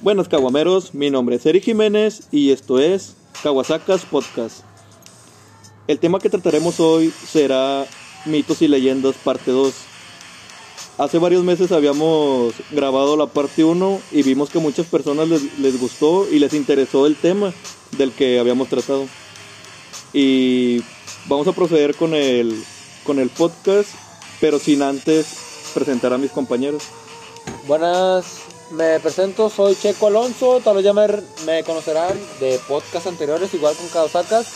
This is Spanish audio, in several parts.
Buenas caguameros, mi nombre es Eric Jiménez y esto es Kawasakas Podcast. El tema que trataremos hoy será mitos y leyendas parte 2. Hace varios meses habíamos grabado la parte 1 y vimos que muchas personas les, les gustó y les interesó el tema del que habíamos tratado. Y vamos a proceder con el, con el podcast, pero sin antes presentar a mis compañeros. Buenas, me presento, soy Checo Alonso, tal vez ya me, conocerán de podcasts anteriores, igual con Kawasakas.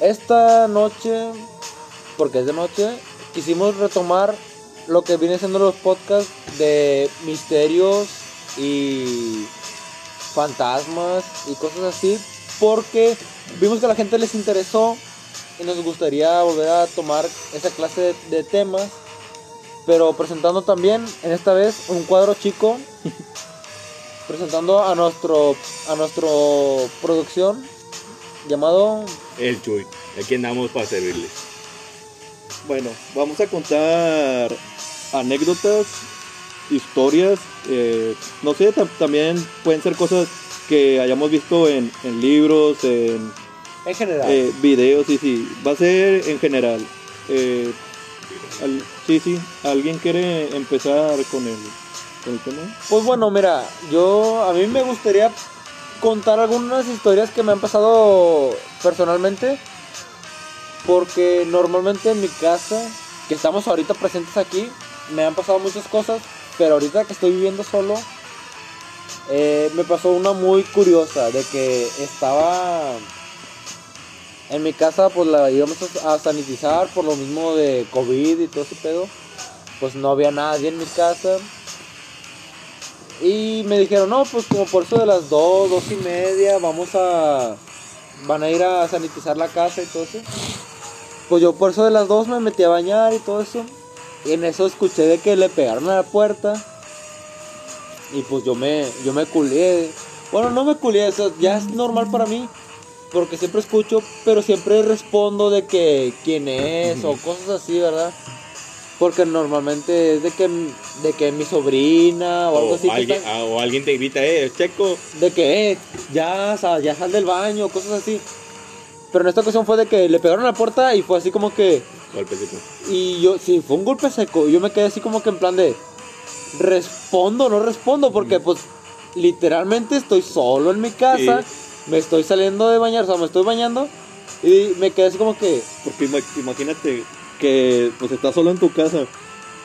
Esta noche, porque es de noche, quisimos retomar lo que viene siendo los podcasts de misterios y fantasmas y cosas así, porque vimos que a la gente les interesó y nos gustaría volver a tomar esa clase de temas, pero presentando también en esta vez un cuadro chico, presentando a nuestro a nuestro producción llamado El Chuy. Aquí andamos para servirles. Bueno, vamos a contar anécdotas, historias, eh, no sé, tam- también pueden ser cosas que hayamos visto en, en libros, en en general. eh, videos, sí, sí, va a ser en general. Eh, al- sí, sí, ¿alguien quiere empezar con el, con el tema? Pues bueno, mira, yo a mí me gustaría contar algunas historias que me han pasado personalmente. Porque normalmente en mi casa, que estamos ahorita presentes aquí, me han pasado muchas cosas. Pero ahorita que estoy viviendo solo, eh, me pasó una muy curiosa. De que estaba en mi casa, pues la íbamos a sanitizar por lo mismo de COVID y todo ese pedo. Pues no había nadie en mi casa. Y me dijeron, no, pues como por eso de las dos, dos y media, vamos a... Van a ir a sanitizar la casa y todo eso. Pues yo por eso de las dos me metí a bañar y todo eso. Y en eso escuché de que le pegaron a la puerta. Y pues yo me, yo me culié. Bueno, no me culié, eso ya es normal para mí. Porque siempre escucho, pero siempre respondo de que quién es o cosas así, ¿verdad? Porque normalmente es de que, de que mi sobrina o algo así. alguien, ah, o alguien te grita, eh, Checo. de que eh, ya, sal, ya sal del baño, cosas así. Pero en esta ocasión fue de que le pegaron a la puerta y fue así como que. Golpe seco. Y yo, sí, fue un golpe seco. Y yo me quedé así como que en plan de. Respondo, no respondo, porque pues literalmente estoy solo en mi casa. Me estoy saliendo de bañar, o sea, me estoy bañando. Y me quedé así como que. Porque ima- imagínate que pues estás solo en tu casa,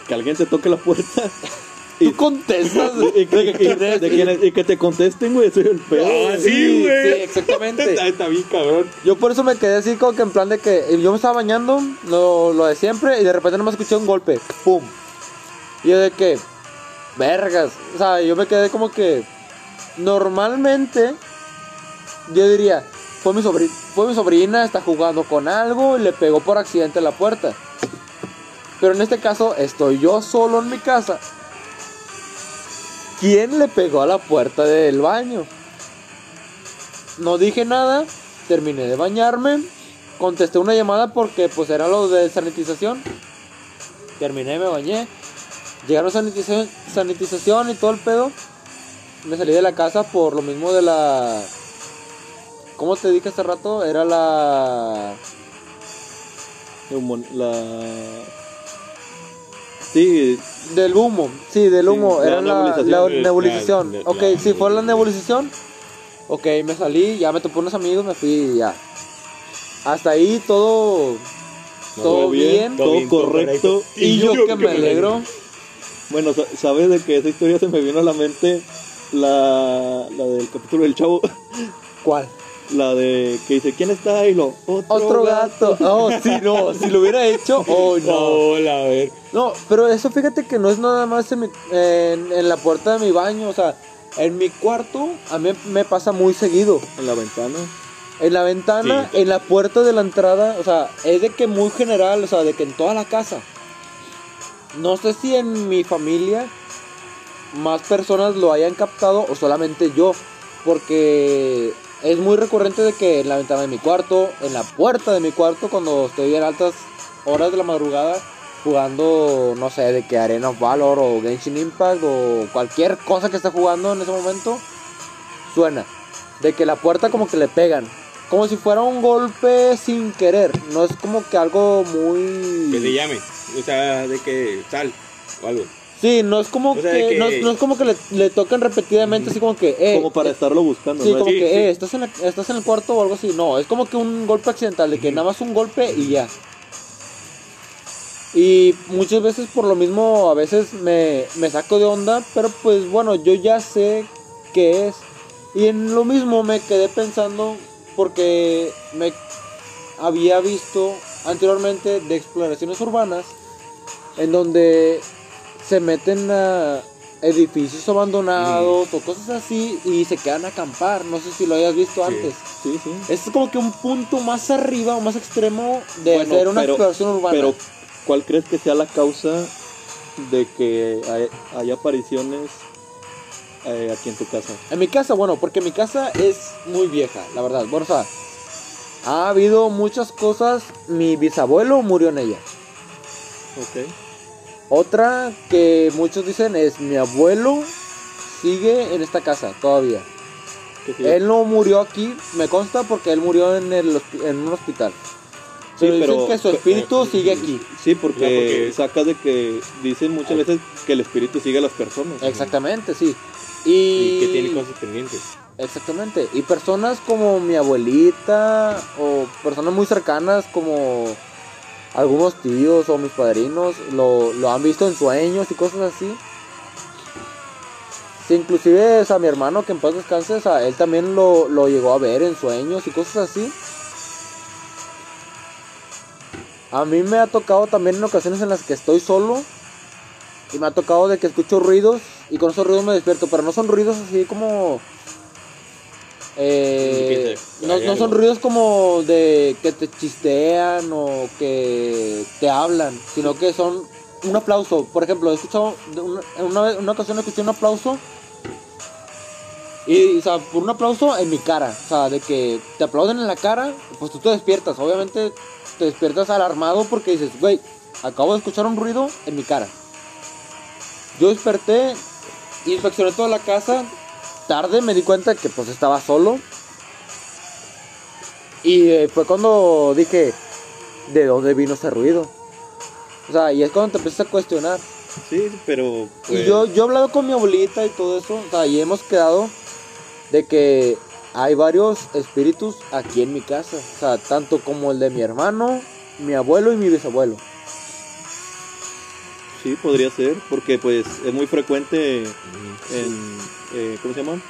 que alguien te toque la puerta Tú contestas. y, que- de que de y que te contesten, güey, soy el pedo. Ah, güey. sí, Sí, güey. sí, exactamente. está, está bien cabrón. Yo por eso me quedé así como que en plan de que yo me estaba bañando, lo, lo de siempre, y de repente nomás escuché un golpe, ¡pum! Y yo de que, vergas, o sea, yo me quedé como que, normalmente, yo diría, fue mi, sobri- fue mi sobrina, está jugando con algo y le pegó por accidente a la puerta. Pero en este caso, estoy yo solo en mi casa. ¿Quién le pegó a la puerta del baño? No dije nada, terminé de bañarme, contesté una llamada porque pues era lo de sanitización. Terminé, me bañé. Llegaron sanitización, sanitización y todo el pedo. Me salí de la casa por lo mismo de la... ¿Cómo te dije hace rato? Era la... La... Sí, Del humo, sí, del humo, era la, nebulización. la nebulización. la- ok, sí, fue la nebulización. Ok, me salí, ya me topé unos amigos, me fui y ya. Hasta ahí todo, todo bien. todo bien, todo correcto. correcto. Y yo que me alegro. Bueno, sa- ¿sabes de que esa historia se me vino a la mente? La, la del capítulo del chavo. ¿Cuál? La de que dice, ¿quién está ahí? Lo, otro, Otro gato. Oh, sí, no, si lo hubiera hecho, oh, no. Hola, a ver. No, pero eso fíjate que no es nada más en, mi- en- en la puerta de mi baño, o sea, en mi cuarto a mí me pasa muy seguido. En la ventana. En la ventana, Sí. en la puerta de la entrada, o sea, es de que muy general, o sea, de que en toda la casa. No sé si en mi familia más personas lo hayan captado o solamente yo, porque es muy recurrente de que en la ventana de mi cuarto, en la puerta de mi cuarto, cuando estoy en altas horas de la madrugada, jugando, no sé, de que Arena of Valor o Genshin Impact o cualquier cosa que esté jugando en ese momento, suena. De que la puerta como que le pegan. Como si fuera un golpe sin querer. No es como que algo muy... Que le llame. O sea, de que sal o algo. Sí, no es como O sea, que, que- No, no es como que le, le tocan repetidamente así como que... Eh, Como para eh, estarlo buscando, Sí, ¿no? como Sí, que, sí. eh, ¿estás en, la- estás en el cuarto o algo así. No, es como que un golpe accidental, de que nada más un golpe y ya. Y muchas veces por lo mismo a veces me, me saco de onda, pero pues bueno, yo ya sé qué es. Y en lo mismo me quedé pensando porque me había visto anteriormente de exploraciones urbanas en donde se meten a edificios abandonados o cosas así y se quedan a acampar. No sé si lo hayas visto Sí. antes. Sí, sí. Es como que un punto más arriba o más extremo de Bueno, hacer una pero- exploración urbana. Pero, ¿cuál crees que sea la causa de que hay, hay apariciones eh, aquí en tu casa? En mi casa, bueno, porque mi casa es muy vieja, la verdad. Bueno, o sea, ha habido muchas cosas. Mi bisabuelo murió en ella. Ok. Otra que muchos dicen es mi abuelo sigue en esta casa todavía. Él no murió aquí, me consta porque él murió en, el, en un hospital. Sí, Pero, dicen pero- que su espíritu sigue aquí. Sí, porque, Ya, porque- sacas de que dicen muchas veces que el espíritu sigue a las personas. Exactamente, sí. Y, Y que tiene cosas pendientes. Exactamente. Y personas como mi abuelita o personas muy cercanas como algunos tíos o mis padrinos lo, lo han visto en sueños y cosas así. Sí, inclusive o sea, mi hermano que en paz descanse, o sea, él también lo, lo llegó a ver en sueños y cosas así. A mí me ha tocado también en ocasiones en las que estoy solo y me ha tocado de que escucho ruidos y con esos ruidos me despierto, pero no son ruidos así como... eh, no, son ruidos como de que te chistean o que te hablan, sino que son un aplauso. Por ejemplo, he escuchado, en una, una ocasión escuché un aplauso y, o sea, por un aplauso en mi cara, o sea, de que te aplauden en la cara, pues tú te despiertas, obviamente te despiertas alarmado porque dices, güey, acabo de escuchar un ruido en mi cara. Yo desperté, inspeccioné toda la casa, tarde me di cuenta que pues estaba solo. Y eh, fue cuando dije, ¿de dónde vino ese ruido? O sea, y es cuando te empiezas a cuestionar. Sí, pero. pues, Y yo, yo he hablado con mi abuelita y todo eso, o sea, y hemos quedado de que hay varios espíritus aquí en mi casa, o sea, tanto como el de mi hermano, mi abuelo y mi bisabuelo. Sí, podría ser, porque pues es muy frecuente en. Eh, ¿Cómo se llama?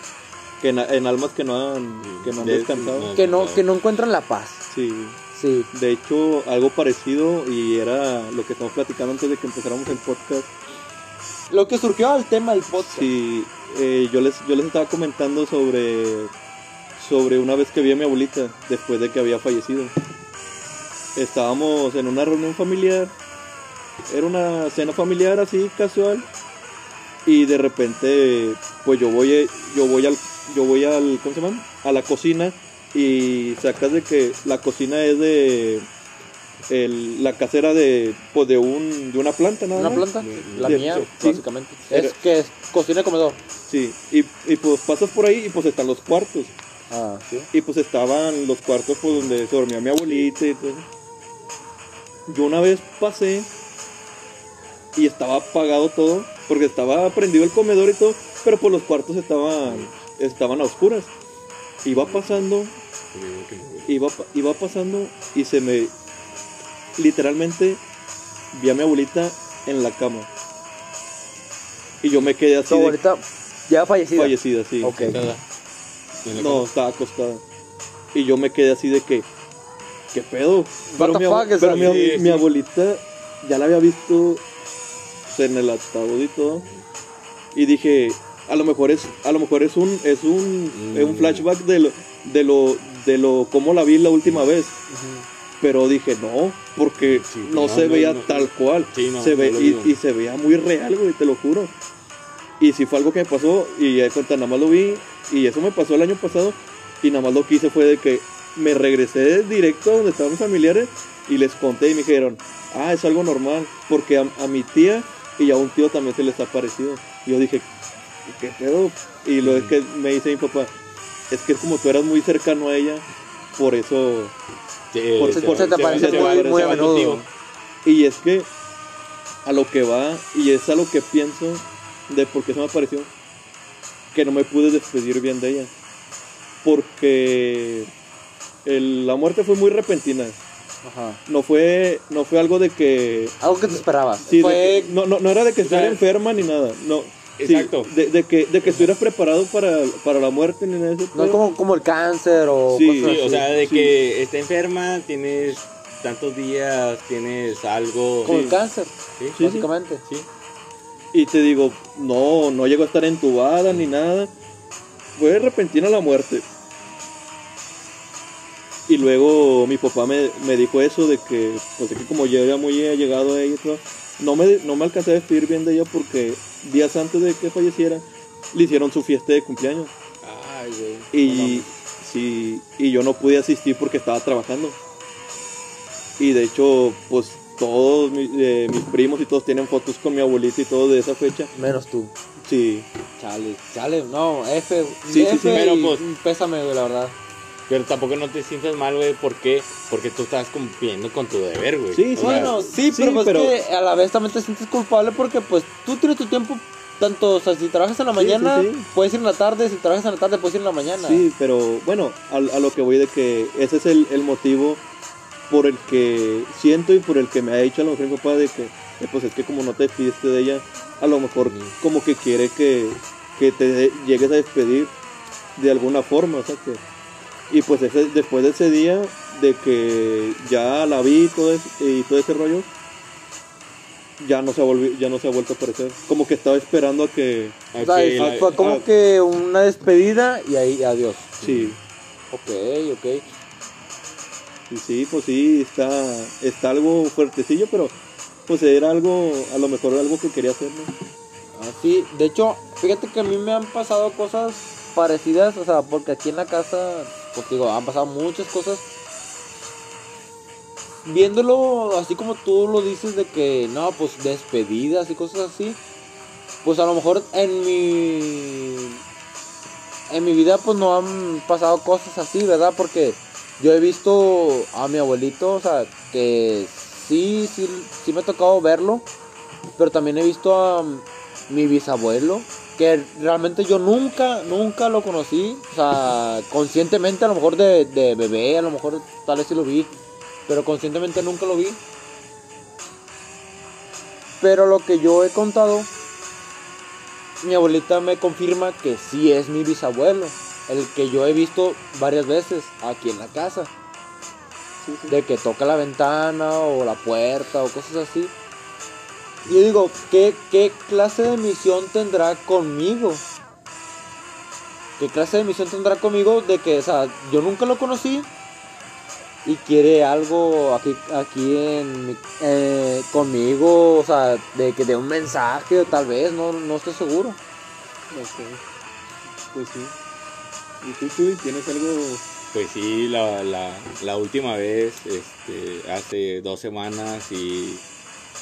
Que en, en almas que no han, que no han De- descansado. no. Que no, que no encuentran la paz. Sí. Sí. De hecho, algo parecido y era lo que estamos platicando antes de que empezáramos el podcast. Lo que surgió al tema del podcast. Sí, eh, yo les yo les estaba comentando sobre sobre una vez que vi a mi abuelita después de que había fallecido. Estábamos en una reunión familiar. Era una cena familiar así casual y de repente pues yo voy yo voy al yo voy al ¿cómo se llama? a la cocina y sacas de que la cocina es de el- la casera de pues de un de una planta nada Una más. planta, la Sí, mía, sí. básicamente. Era- Es que es cocina y comedor. Sí, y, y pues pasas por ahí y pues están los cuartos. Ah, sí. Y pues estaban los cuartos pues donde se dormía mi abuelita y todo. Yo una vez pasé y estaba apagado todo, porque estaba prendido el comedor y todo, pero pues los cuartos estaban, estaban a oscuras. Iba pasando, iba, pa- iba pasando y se me, literalmente, vi a mi abuelita en la cama. Y yo me quedé así Tu de abuelita ya fallecida. fallecida, sí. Ok. No, estaba acostada. Y yo me quedé así de que, ¿qué pedo? Pero, mi, is pero mi, abuelita ya la había visto en el ataúd y todo. Y dije, a lo mejor es, a lo mejor es un, es un, Mm. es un flashback de lo, de lo, de lo, cómo la vi la última vez. Pero dije, no, porque Sí, no, no, se no, veía no. tal cual. Sí, se ve, y, se veía muy real, güey, te lo juro. Y si fue algo que me pasó, y ya de cuenta, nada más lo vi, y eso me pasó el año pasado, y nada más lo que hice fue de que me regresé directo a donde estaban mis familiares, y les conté, y me dijeron, ah, es algo normal, porque a, a mi tía y a un tío también se les ha parecido. Y yo dije, ¿qué pedo? Y lo es que me dice mi papá, es que como tú eras muy cercano a ella, por eso... Sí, Por- se por- se te se va- parece se va- muy- muy a menudo. Y es que a lo que va, y es a lo que pienso de por qué se me apareció, que no me pude despedir bien de ella. Porque el- la muerte fue muy repentina. Ajá. No fue, no fue algo de que... Algo que te esperabas. sí, Fue no, no, no era de que estuviera enferma ni nada. No. Sí, Exacto. de, de que, de que estuvieras preparado para, para la muerte ni nada de eso. No es como, como el cáncer o Sí, cosas Sí, o así. sea, de sí. que está enferma, tienes tantos días, tienes algo. como sí, el cáncer, sí, Sí, sí. básicamente. sí. Y te digo, no, no llegó a estar entubada ni nada. Fue repentina la muerte. Y luego mi papá me, me dijo eso de que, pues de que como ya era muy llegado a ella y todo, no me, no me alcancé a despedir bien de ella porque días antes de que falleciera le hicieron su fiesta de cumpleaños. Ay, güey. Y, sí, y yo no pude asistir porque estaba trabajando. Y de hecho, pues todos eh, mis primos y todos tienen fotos con mi abuelita y todo de esa fecha. Menos tú. Sí, Chale, chale, no, F. Sí, sí, F sí, pero y pues- Pésame, güey, la verdad. Pero tampoco no te sientas mal, güey. ¿Por qué? Porque tú estás cumpliendo con tu deber, güey. Sí, sí. Bueno, sí, sí, pero, pues pero- que a la vez también te sientes culpable porque pues tú tienes tu tiempo, tanto, o sea, si trabajas en la mañana, sí, sí. puedes ir en la tarde, si trabajas en la tarde, puedes ir en la mañana. sí, pero bueno, a, a lo que voy de que ese es el, el motivo por el que siento y por el que me ha dicho a lo mejor mi papá de que, eh, pues es que como no te despidiste de ella, a lo mejor Sí. como que quiere que, que te llegues a despedir de alguna forma, o sea que... Y pues ese- después de ese día, de que ya la vi y todo, ese- y todo ese rollo, ya no se ha ya no se ha vuelto a aparecer. Como que estaba esperando a que... O sea, fue como ah. que una despedida y ahí adiós. Sí, Ok, ok. y sí, pues sí, está, está algo fuertecillo, pero pues era algo, a lo mejor algo que quería hacer, ¿no? Así, de hecho, fíjate que a mí me han pasado cosas parecidas, o sea, porque aquí en la casa, pues digo, han pasado muchas cosas. Viéndolo así como tú lo dices de que, no, pues despedidas y cosas así, pues a lo mejor en mi en mi vida pues no han pasado cosas así, ¿verdad? Porque yo he visto a mi abuelito, o sea, que sí, sí, sí me ha tocado verlo, pero también he visto a mi bisabuelo, que realmente yo nunca, nunca lo conocí, o sea, conscientemente a lo mejor de, de bebé, a lo mejor tal vez sí lo vi, pero conscientemente nunca lo vi. Pero lo que yo he contado, mi abuelita me confirma que sí es mi bisabuelo, el que yo he visto varias veces aquí en la casa, de que toca la ventana o la puerta o cosas así. Y yo digo, ¿qué, ¿qué clase de misión tendrá conmigo? ¿Qué clase de misión tendrá conmigo de que, o sea, yo nunca lo conocí y quiere algo aquí, aquí en eh, conmigo, o sea, de que de un mensaje o tal vez, no, no estoy seguro. Pues sí. ¿Y tú, tú tienes algo? Pues sí, la, la, la última vez, este, hace dos semanas, y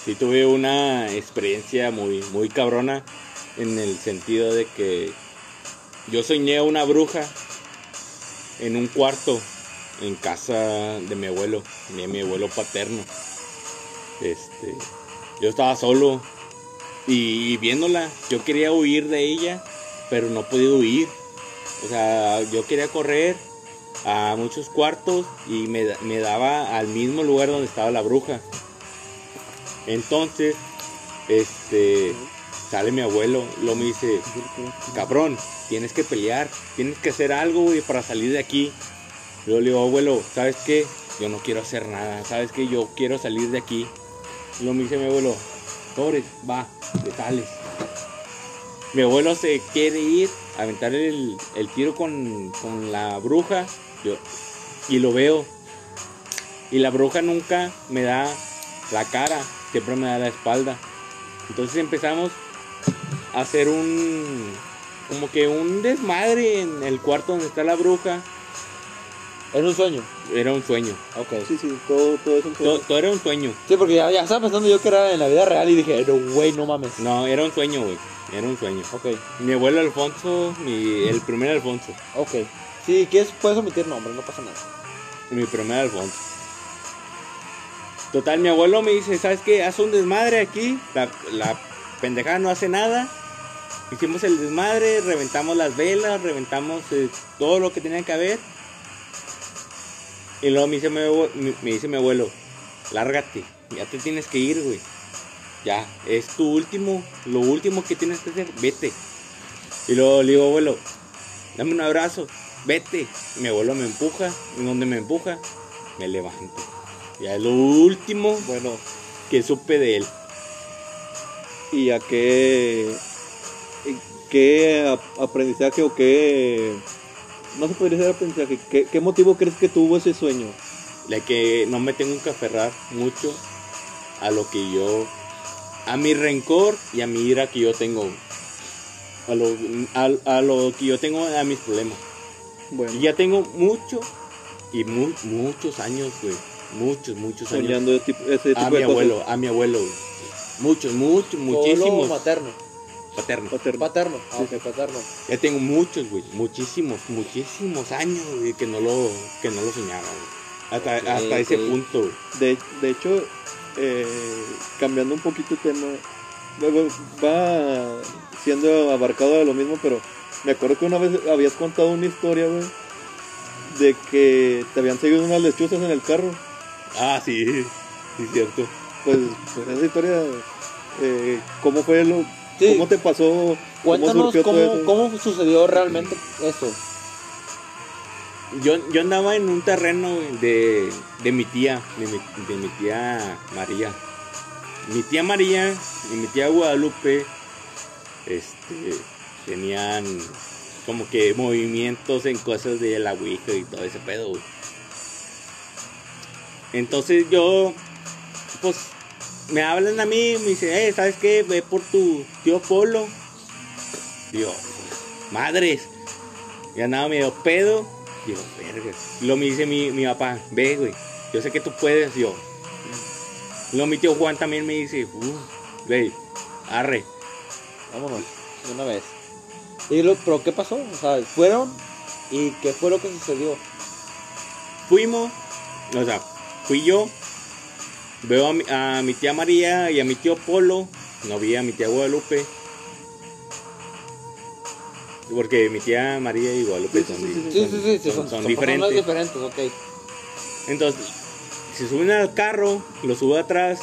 sí tuve una experiencia muy, muy cabrona en el sentido de que yo soñé a una bruja en un cuarto en casa de mi abuelo, de mi abuelo paterno. Este, yo estaba solo y viéndola, yo quería huir de ella, pero no podía huir. O sea, yo quería correr a muchos cuartos y me, me daba al mismo lugar donde estaba la bruja. Entonces, este, sale mi abuelo, lo me dice, cabrón, tienes que pelear, tienes que hacer algo, güey, para salir de aquí. Yo le digo, abuelo, ¿sabes qué? Yo no quiero hacer nada, ¿sabes qué? Yo quiero salir de aquí. Lo me dice mi abuelo, sobres, va, te sales. Mi abuelo se quiere ir a aventar el, el tiro con, con la bruja. Yo, y lo veo. Y la bruja nunca me da la cara, siempre me da la espalda. Entonces empezamos a hacer un. como que un desmadre en el cuarto donde está la bruja. Era un sueño. Era un sueño. Ok. Sí, sí, todo, todo eso. Todo, todo era un sueño. Sí, porque ya, ya estaba pensando yo que era en la vida real y dije, no, güey, no mames. No, era un sueño, güey. Era un sueño. Ok, Mi abuelo Alfonso, mi, el primer Alfonso. ok. Si quieres, puedes omitir nombre, no pasa nada. Mi primer Alfonso. Total, mi abuelo me dice, ¿sabes qué? Haz un desmadre aquí. La, la pendejada no hace nada. Hicimos el desmadre, reventamos las velas, reventamos eh, todo lo que tenía que haber. Y luego me dice mi, me dice mi abuelo, lárgate, ya te tienes que ir, güey. Ya, es tu último, lo último que tienes que hacer, vete. Y luego le digo, abuelo, dame un abrazo, vete. Mi abuelo me empuja, y donde me empuja, me levanto. Ya es lo último Bueno, que supe de él. ¿y a qué, qué ap- aprendizaje o qué... No se podría decir aprendizaje. ¿Qué, qué motivo crees que tuvo ese sueño? De que no me tengo que aferrar mucho a lo que yo. a mi rencor y a mi ira que yo tengo. A lo, a, a lo que yo tengo a mis problemas. Bueno, Y ya tengo mucho y mu- muchos años, güey. Muchos, muchos años. soñando ese tipo, ese tipo A de mi cosas. abuelo, a mi abuelo. güey. Muchos, muchos, muchísimos. materno. Paternos. Paterno. Paterno. Ah, Sí, ok, paterno. Ya tengo muchos, güey. Muchísimos, muchísimos años, güey, que no lo, que no lo soñaba, güey. Hasta, hasta ese punto, güey. De, de hecho, eh, cambiando un poquito de tema, luego va siendo abarcado de lo mismo, pero me acuerdo que una vez habías contado una historia, güey, de que te habían seguido unas lechuzas en el carro. Ah, sí, sí, cierto. Pues, pues esa historia, eh, ¿cómo fue lo, Sí. cómo te pasó? ¿Cómo Cuéntanos surgió todo cómo, eso? cómo sucedió realmente eso. Yo, yo andaba en un terreno de, de mi tía, de mi, de mi tía María. Mi tía María y mi tía Guadalupe este, tenían como que movimientos en cosas de la Ouija y todo ese pedo, güey. Entonces yo, pues, me hablan a mí, me dicen, eh, ¿sabes qué? Ve por tu tío Polo. Digo, madres. Y andaba medio pedo. Digo, verga. Luego me dice mi, mi papá, ve, güey. Yo sé que tú puedes. Yo. Luego mi tío Juan también me dice, uh, güey, arre. Vámonos, de una vez. Y lo, pero ¿qué pasó? O sea, fueron y qué fue lo que sucedió. Fuimos, o sea, fui yo. Veo a mi, a mi tía María y a mi tío Polo. No vi a mi tía Guadalupe. Porque mi tía María y Guadalupe son, son- son, son son diferentes. diferentes, ok. Entonces, se suben al carro, lo subo atrás,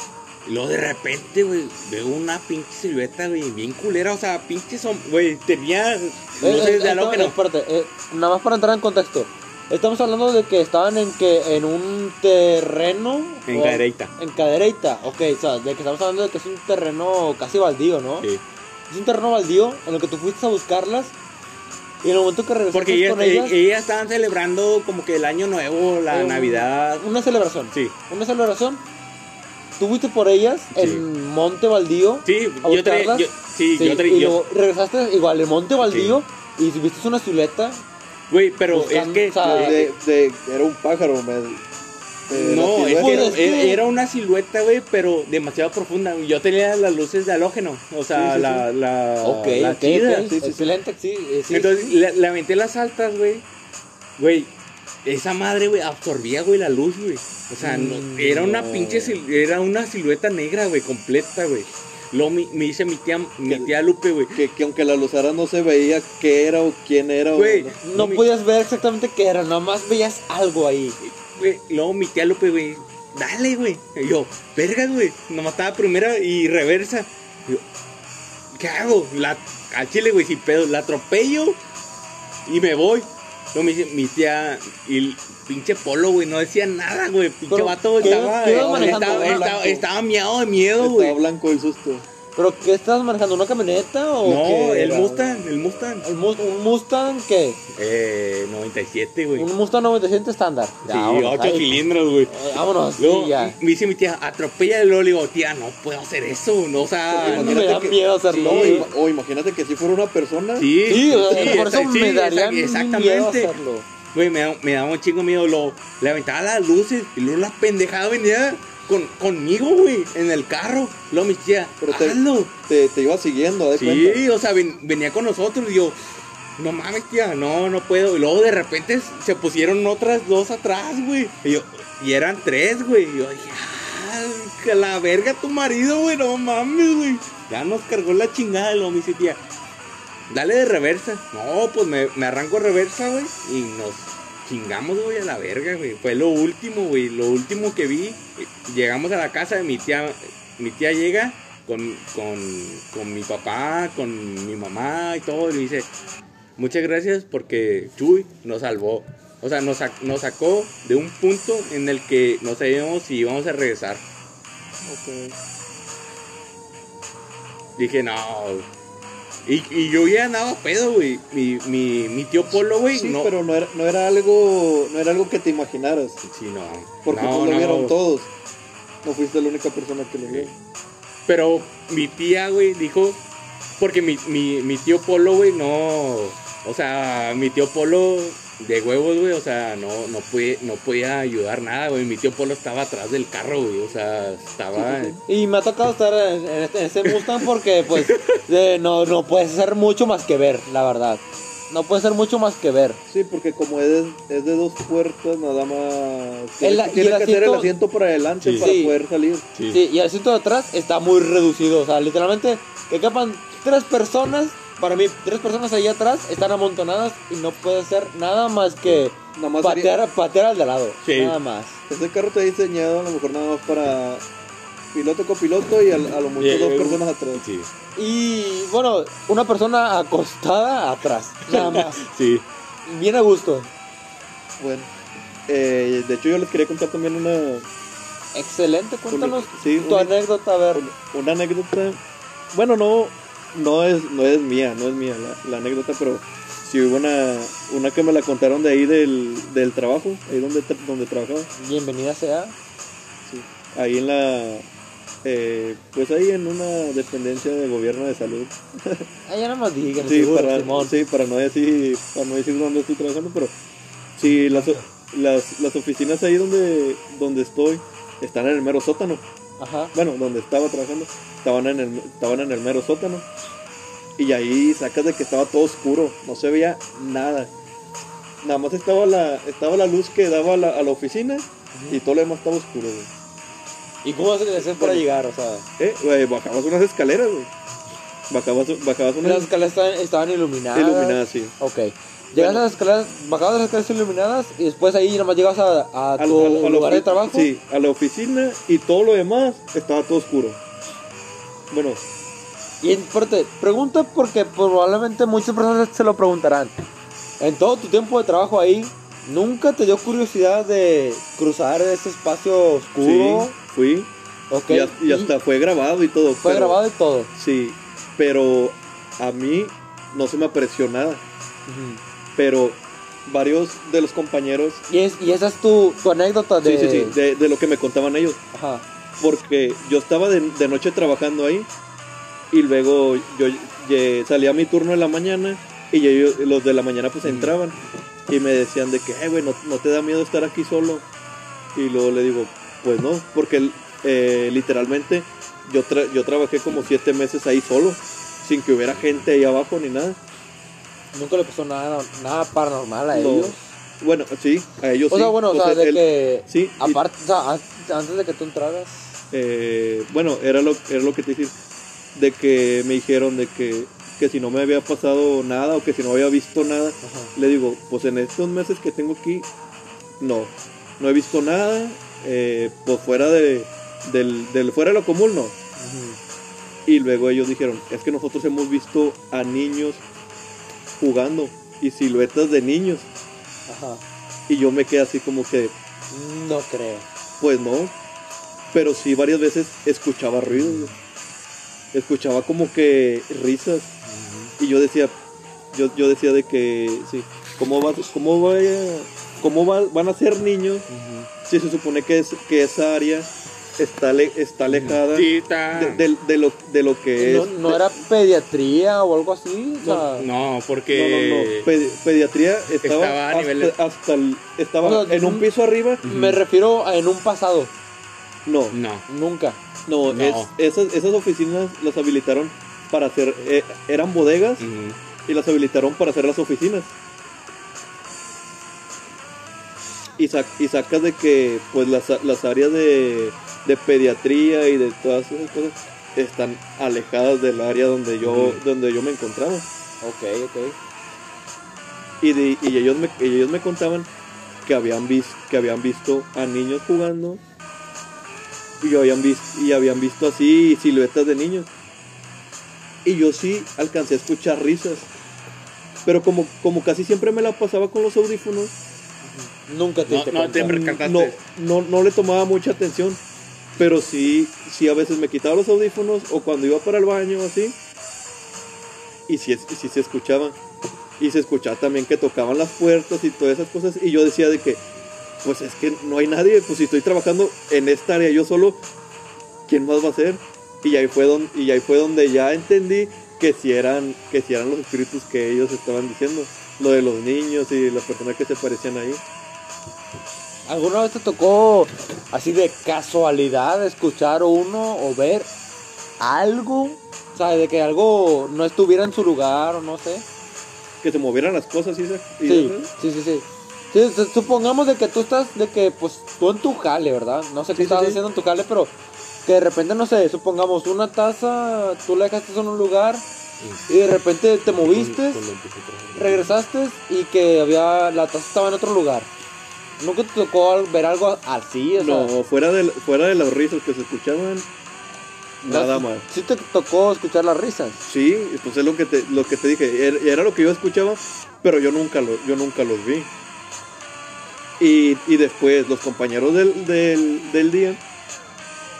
y luego de repente, güey, veo una pinche silueta, güey, bien culera, o sea, pinche som... Güey, tenía Eh, eh, de halógeno. no, espérate, eh, nada más para entrar en contexto. Estamos hablando de que estaban en que en un terreno En o- Cadereyta. En Cadereyta, ok, o sea, de que estamos hablando de que es un terreno casi baldío, ¿no? Sí. Es un terreno baldío en el que tú fuiste a buscarlas y en el momento que regresaste Porque ellas, con ellas, ellas estaban celebrando como que el año nuevo, la eh, Navidad. una celebración. Sí, Una celebración. Tú fuiste por ellas Sí. en Monte Baldío. sí, ¿A yo sí, Sí, yo y yo- regresaste igual en Monte Baldío y viste una silueta. Güey, pero buscando, es que, o sea, De, de- era un pájaro, me, no, es que era, es que- era una silueta, güey, pero demasiado profunda. Yo tenía las luces de halógeno, o sea, Sí, sí, la, la, Ok, la ok, chida. ok, sí, sí. excelente, sí, eh, sí, Entonces sí. Le, le aventé las altas, güey. Güey, esa madre, güey, absorbía, güey, la luz, güey. O sea, no- Mm, era una no. pinche, era una silueta negra, güey, completa, güey. Luego me, me dice mi tía, mi tía Lupe, güey. que, que aunque la luzara no se veía qué era o quién era. o- Güey, No mi- podías ver exactamente qué era, nada más veías algo ahí. güey, Luego mi tía Lupe, güey, dale, güey. Y yo, verga, güey. Nomás estaba primera y reversa. Y yo, ¿qué hago? La, al chile, güey, sin pedo. La atropello y me voy. Me dice mi tía, y el pinche polo, güey, no decía nada, güey. Pinche Pero, vato, güey, ¿qué- estaba, qué estaba, estaba, estaba miado de miedo, Estaba güey. blanco el susto. ¿Pero qué estabas manejando? ¿Una camioneta o No, qué el? Mustang, el Mustang. El Mus- ¿Un Mustang qué? Eh, 97, güey. Un Mustang 97 estándar. Sí, vámonos, 8 ahí. cilindros, güey. Eh, Vámonos, Luego sí, ya. me dice mi tía, atropella le digo, tía, no puedo hacer eso, no, o sea, No me da miedo hacerlo, ima- o imagínate que si fuera una persona. Sí, Sí, o sea, por eso me sí, daría exact- miedo exactamente. hacerlo. Güey, me, da- me daba un chingo miedo. Lo, le aventaba las luces y luego la pendejada venía con, conmigo, güey, en el carro. Luego mi tía, Pero te-. Te, te iba siguiendo, ¿de Sí, cuenta? o sea, ven- venía con nosotros y yo, no mames, tía, no, no puedo. Y luego de repente se pusieron otras dos atrás, güey. Y, yo, y eran tres, güey. Y yo dije, ah, que la verga tu marido, güey, no mames, güey. Ya nos cargó la chingada, me dice, tía, dale de reversa. No, pues me, me arranco reversa, güey. Y nos chingamos, güey, a la verga, güey. Fue lo último, güey. Lo último que vi. Llegamos a la casa de mi tía. Mi tía llega con, con, con mi papá, con mi mamá y todo. Y dice, muchas gracias porque Chuy nos salvó. O sea, nos, nos sacó de un punto en el que no sabíamos si íbamos a regresar. Ok. Dije, no. Y, y yo ya andaba pedo, güey. Mi, mi, mi tío Polo, güey, Sí, no. pero no era, no era algo no era algo que te imaginaras, Sí, no. porque no, no, lo no. vieron todos. No fuiste la única persona que lo vio. Pero mi tía, güey, dijo. Porque mi, mi, mi tío Polo, güey, no. O sea, mi tío Polo de huevos, güey, o sea, no, no, puede, no podía ayudar nada, güey. Mi tío Polo estaba atrás del carro, güey, o sea, estaba. Sí, sí, sí. Y me ha tocado estar en, en este, en este Mustang porque, pues, eh, no, no puedes hacer mucho más que ver, la verdad. No puede ser mucho más que ver. Sí, porque como es, es de dos puertas, nada más. El- Tiene, y tiene el que hacer el asiento- asiento para adelante Sí. para Sí. poder salir. Sí. Sí, y el asiento de atrás está muy reducido. O sea, literalmente, que quepan tres personas. Para mí, tres personas ahí atrás están amontonadas y no puede hacer nada más que Nada más patear, sería- patear al de lado. Sí. Nada más. Este carro está diseñado a lo mejor nada más para piloto copiloto y a, a lo mucho dos personas atrás. Sí. Y bueno, una persona acostada atrás. Nada más. Sí. Bien a gusto. Bueno, eh, de hecho yo les quería contar también una, Excelente. Cuéntanos Sí, tu una- anécdota. A ver. una anécdota. Bueno, no, no es, no es mía, no es mía la, la anécdota, pero sí hubo una, una que me la contaron de ahí del, del trabajo, ahí donde, donde trabajaba. Bienvenida sea. Sí. Ahí en la, eh, pues ahí en una dependencia de gobierno de salud. Ah, ya no nos digan. Sí, seguro, para, Simón. sí, para no decir, para no decir dónde estoy trabajando, pero sí, las, las, las oficinas ahí donde, donde estoy están en el mero sótano. Ajá. Bueno, donde estaba trabajando, estaban en el, estaban en el mero sótano. Y ahí sacas de que estaba todo oscuro, no se veía nada. Nada más estaba la, estaba la luz que daba a la, a la oficina y todo lo demás estaba oscuro, güey. ¿Y cómo haces para Bueno. llegar? O sea, Eh, güey, bajabas unas escaleras, güey. Bajabas, bajabas unas las escaleras estaban, estaban iluminadas. iluminadas, sí. Ok. Llegas a las escaleras, bajabas las escaleras iluminadas y después ahí nomás llegas a, a tu a lugar de trabajo. Sí, a la oficina y todo lo demás estaba todo oscuro. Bueno, Y espérate, pregunta porque probablemente muchas personas se lo preguntarán. En todo tu tiempo de trabajo ahí, ¿nunca te dio curiosidad de cruzar ese espacio sí, oscuro? fui. Ok. Y, hasta- y hasta fue grabado y todo. Fue pero- grabado y todo. Sí, pero a mí no se me apareció nada. Pero varios de los compañeros, y, es, y esa es tu, tu anécdota de... sí, sí, sí, de, de lo que me contaban ellos. Ajá. Porque yo estaba de, de noche trabajando ahí y luego yo salía a mi turno en la mañana y ellos- los de la mañana pues entraban y me decían de que, eh, güey, no, no te da miedo estar aquí solo. Y luego le digo, pues no, porque eh, literalmente yo, tra- yo trabajé como siete meses ahí solo, sin que hubiera gente ahí abajo ni nada. Nunca le pasó nada, nada paranormal a No. ellos. Bueno, sí, a ellos O sí. sea, bueno, o sea, de que... sí, y- Aparte, o sea, an- antes de que tú entraras... eh, bueno, era lo, era lo que te decía, de que me dijeron de que, que si no me había pasado nada o que si no había visto nada, Ajá. le digo, pues en estos meses que tengo aquí, no, no he visto nada, eh, pues fuera de, del, del fuera de lo común, no. Y luego ellos dijeron, es que nosotros hemos visto a niños jugando y siluetas de niños. Ajá. Y yo me quedé así como que, No creo. Pues no, pero sí varias veces escuchaba ruidos, escuchaba como que risas y yo decía, yo, yo decía de que sí, cómo va, cómo vaya, cómo va- van a ser niños si se supone que es que esa área está le- está alejada de, de- de lo de lo que ¿No, es no era pediatría o algo así? O sea, No, no, porque. no, no. Pedi- pediatría estaba, Estaba a hasta, nivel- hasta el- estaba O sea, en un piso arriba. Me refiero a en un pasado. No, No. Nunca. No, No. es- esas, esas oficinas las habilitaron para hacer, eh, eran bodegas y las habilitaron para hacer las oficinas. Y, sac- y sacas de que pues las, las áreas de, de pediatría y de todas esas cosas están alejadas del área donde yo, donde yo me encontraba. Ok, ok. Y, de- y ellos, me, ellos me contaban que habían, vis, que habían visto a niños jugando y habían, vis, y habían visto así siluetas de niños. Y yo sí alcancé a escuchar risas. Pero como, como casi siempre me la pasaba con los audífonos, Nunca te No, diste no te cuenta. percataste. no, no, no le tomaba mucha atención. Pero sí, sí a veces me quitaba los audífonos o cuando iba para el baño así. Y sí, sí se escuchaba. Y se escuchaba también que tocaban las puertas y todas esas cosas. Y yo decía de que, pues es que no hay nadie. Pues si estoy trabajando en esta área yo solo, ¿quién más va a ser? Y ahí fue donde, y ahí fue donde ya entendí que si eran, que si eran los espíritus que ellos estaban diciendo. Lo de los niños y las personas que se parecían ahí. ¿Alguna vez te tocó así de casualidad escuchar uno o ver algo? O sea, de que algo no estuviera en su lugar o no sé. Que se movieran las cosas y, esa- y Sí, sí, sí, sí. Sí, su- supongamos de que tú estás, de que pues tú en tu jale, ¿verdad? No sé qué Sí, sí, estabas sí. haciendo en tu jale, pero que de repente, no sé, supongamos una taza, tú la dejaste en un lugar y de repente te moviste, regresaste y que había, la taza estaba en otro lugar. ¿Nunca te tocó ver algo así? O sea, No, fuera de, fuera de los risas que se escuchaban, nada más. Sí te tocó escuchar las risas. Sí, pues es lo que te, lo que te dije, era, era lo que yo escuchaba, pero yo nunca, lo, yo nunca los vi. Y, y después los compañeros del, del, del día,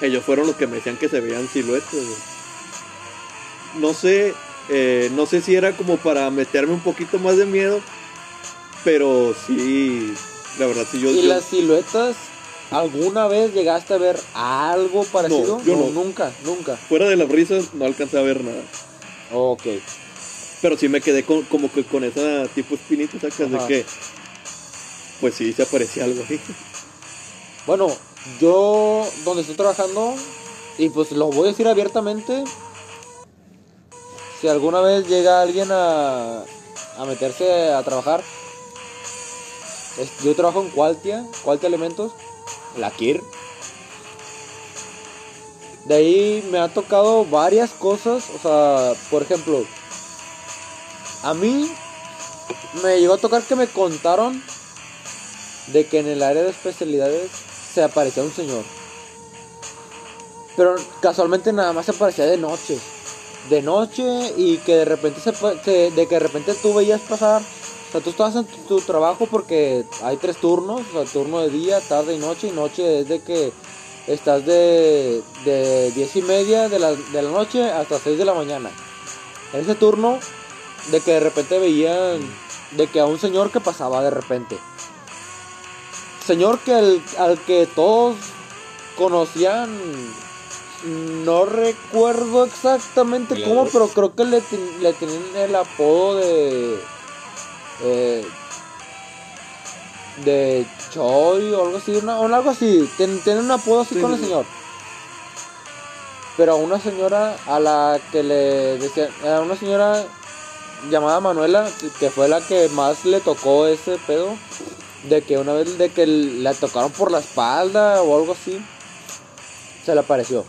ellos fueron los que me decían que se veían siluetas. No sé, eh, no sé si era como para meterme un poquito más de miedo, pero sí, la verdad sí yo... ¿Y yo- las siluetas? ¿Alguna vez llegaste a ver algo parecido? yo no. Nunca, nunca. Fuera de las risas no alcancé a ver nada. Ok. Pero sí me quedé con, como que con esa tipo espinita, sacas de que, pues sí, se aparecía algo ahí. Bueno, yo donde estoy trabajando, y pues lo voy a decir abiertamente, si alguna vez llega alguien a, a meterse a trabajar, yo trabajo en Qualtia, Qualtia Elementos, la KIR. De ahí me ha tocado varias cosas, o sea, por ejemplo, a mí me llegó a tocar que me contaron de que en el área de especialidades se aparecía un señor. Pero casualmente nada más se aparecía de noche. De noche y que de repente se, de que de repente tú veías pasar. O sea, tú estabas en tu, tu trabajo porque hay tres turnos, o sea, turno de día, tarde y noche. Y noche es de que estás de, de 10 y media de la, de la noche hasta 6 de la mañana. En ese turno, de que de repente veían, de que a un señor que pasaba de repente señor que al, al que todos conocían no recuerdo exactamente ¿Le cómo pero creo que le, le tenían el apodo de eh, de Choi o algo así una- o algo así. Ten- tiene un apodo así Sí, con el señor. Pero a una señora a la que le decían a una señora llamada Manuela que fue la que más le tocó ese pedo de que una vez de que la tocaron por la espalda o algo así se le apareció.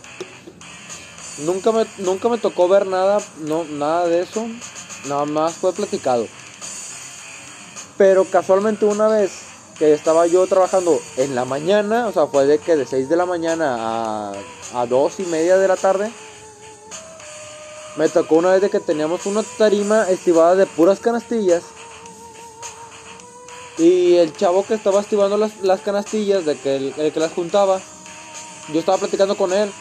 Nunca me nunca me tocó ver nada no nada de eso. Nada más fue platicado pero casualmente una vez que estaba yo trabajando en la mañana o sea fue de que de 6 de la mañana a a 2 y media de la tarde me tocó una vez de que teníamos una tarima estivada de puras canastillas y el chavo que estaba estivando las, las canastillas, de que el, el que las juntaba, yo estaba platicando con él.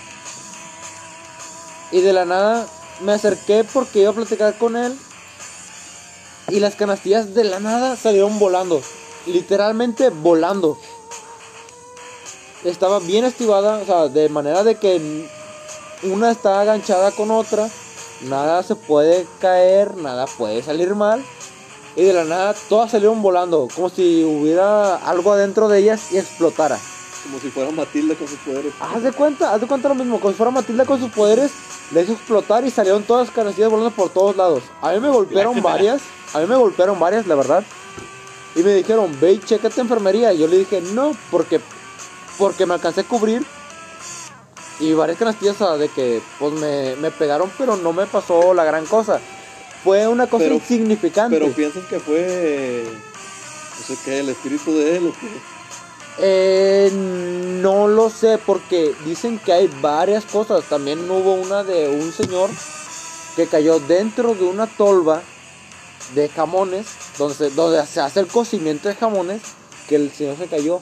Y de la nada me acerqué porque iba a platicar con él. Y las canastillas de la nada salieron volando. Literalmente volando. Estaba bien estivada, o sea, de manera de que una está aganchada con otra. Nada se puede caer, nada puede salir mal. Y de la nada todas salieron volando, como si hubiera algo adentro de ellas y explotara. Como si fuera Matilda con sus poderes. Haz de cuenta, haz de cuenta lo mismo, como si fuera Matilda con sus poderes le hizo explotar y salieron todas las canastillas volando por todos lados. A mí me golpearon varias, a mí me golpearon varias, la verdad. Y me dijeron, ve y chécate enfermería. Y yo le dije, no, porque, porque me alcancé a cubrir. Y varias canastillas o sea, de que pues me, me pegaron, pero no me pasó la gran cosa. Fue una cosa Pero- insignificante. Pero piensan que fue. No sé qué, el espíritu de él o qué. Eh, no lo sé porque dicen que hay varias cosas. También hubo una de un señor que cayó dentro de una tolva de jamones, donde se, donde se hace el cocimiento de jamones, que el señor se cayó.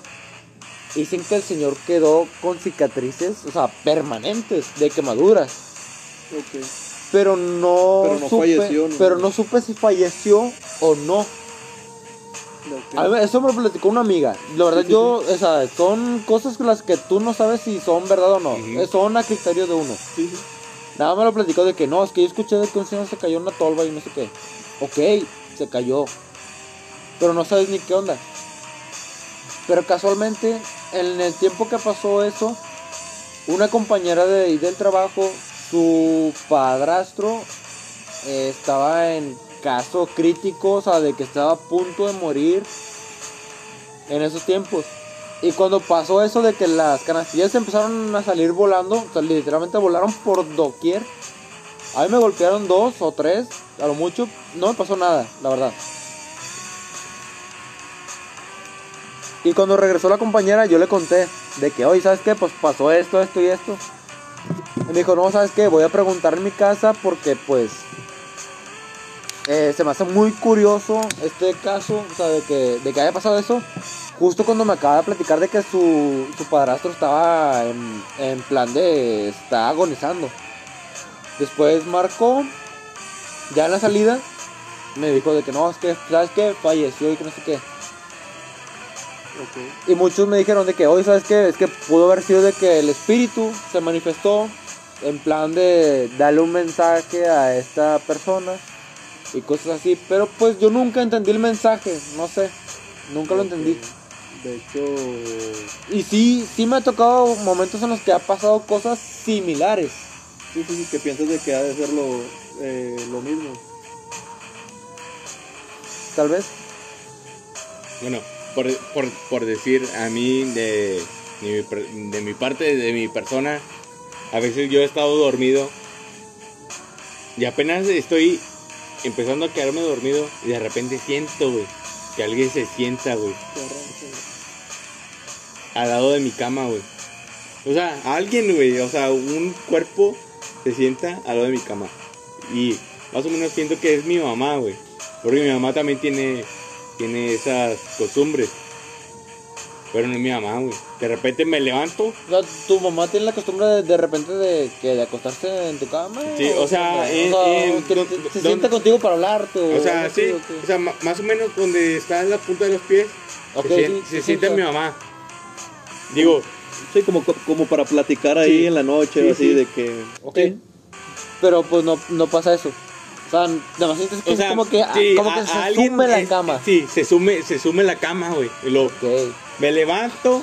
Dicen que el señor quedó con cicatrices, o sea, permanentes de quemaduras. Pero no, Pero no supe, falleció, ¿no? pero no supe si falleció o no. A ver, eso me lo platicó una amiga. La verdad, Sí, sí, yo, o sea, son cosas con las que tú no sabes si son verdad o no. Son a criterio de uno. Nada me lo platicó de que no, es que yo escuché de que un señor se cayó en una tolva y no sé qué. Ok, se cayó. Pero no sabes ni qué onda. Pero casualmente, en el tiempo que pasó eso, una compañera de ahí del trabajo, su padrastro eh, estaba en caso crítico, o sea, de que estaba a punto de morir en esos tiempos. Y cuando pasó eso de que las canastillas empezaron a salir volando, o sea, literalmente volaron por doquier. A mí me golpearon dos o tres, a lo mucho. No me pasó nada, la verdad. Y cuando regresó la compañera, yo le conté de que, oye, ¿sabes qué? Pues pasó esto, esto y esto. Y me dijo, no, ¿sabes qué? Voy a preguntar en mi casa porque, pues, eh, se me hace muy curioso este caso, o sea, de que, de que haya pasado eso. Justo cuando me acaba de platicar de que su, su padrastro estaba en, en plan de. está agonizando. Después marcó, ya en la salida, me dijo de que no, es que, ¿sabes qué? Falleció y que no sé qué. Y muchos me dijeron de que hoy, ¿sabes qué? Es que pudo haber sido de que el espíritu se manifestó en plan de darle un mensaje a esta persona y cosas así. Pero pues yo nunca entendí el mensaje, no sé, nunca lo entendí. De hecho, Y sí, sí me ha tocado momentos en los que ha pasado cosas similares. sí, sí, sí, que piensas de que ha de ser lo, eh, lo mismo. Tal vez. Bueno, por, por, por decir a mí de, de, mi, per- de mi parte, de mi persona, a veces yo he estado dormido y apenas estoy empezando a quedarme dormido y de repente siento, güey, que alguien se sienta, güey, al lado de mi cama, güey. O sea, alguien, güey, o sea, un cuerpo se sienta al lado de mi cama. Y más o menos siento que es mi mamá, güey. Porque mi mamá también tiene, tiene esas costumbres. Pero no es mi mamá, güey. De repente me levanto. O sea, tu mamá tiene la costumbre de, de repente de que de acostarse en tu cama. Sí, o sea, en-? O en- que se sienta contigo para hablarte. O, O sea, sí. así, ¿o sea, más o menos donde está la punta de los pies. Se, sí, se sí, sienta sí, mi mamá. Digo, Sí, como, como para platicar ahí Sí. en la noche, Sí, así sí. de que. Ok. Pero pues no, no pasa eso. O sea, nada más sientes que o es como que, ah, sí, como que a se sume la es- cama. Sí, se sume, se sume la cama, güey. Y luego Ok. Me levanto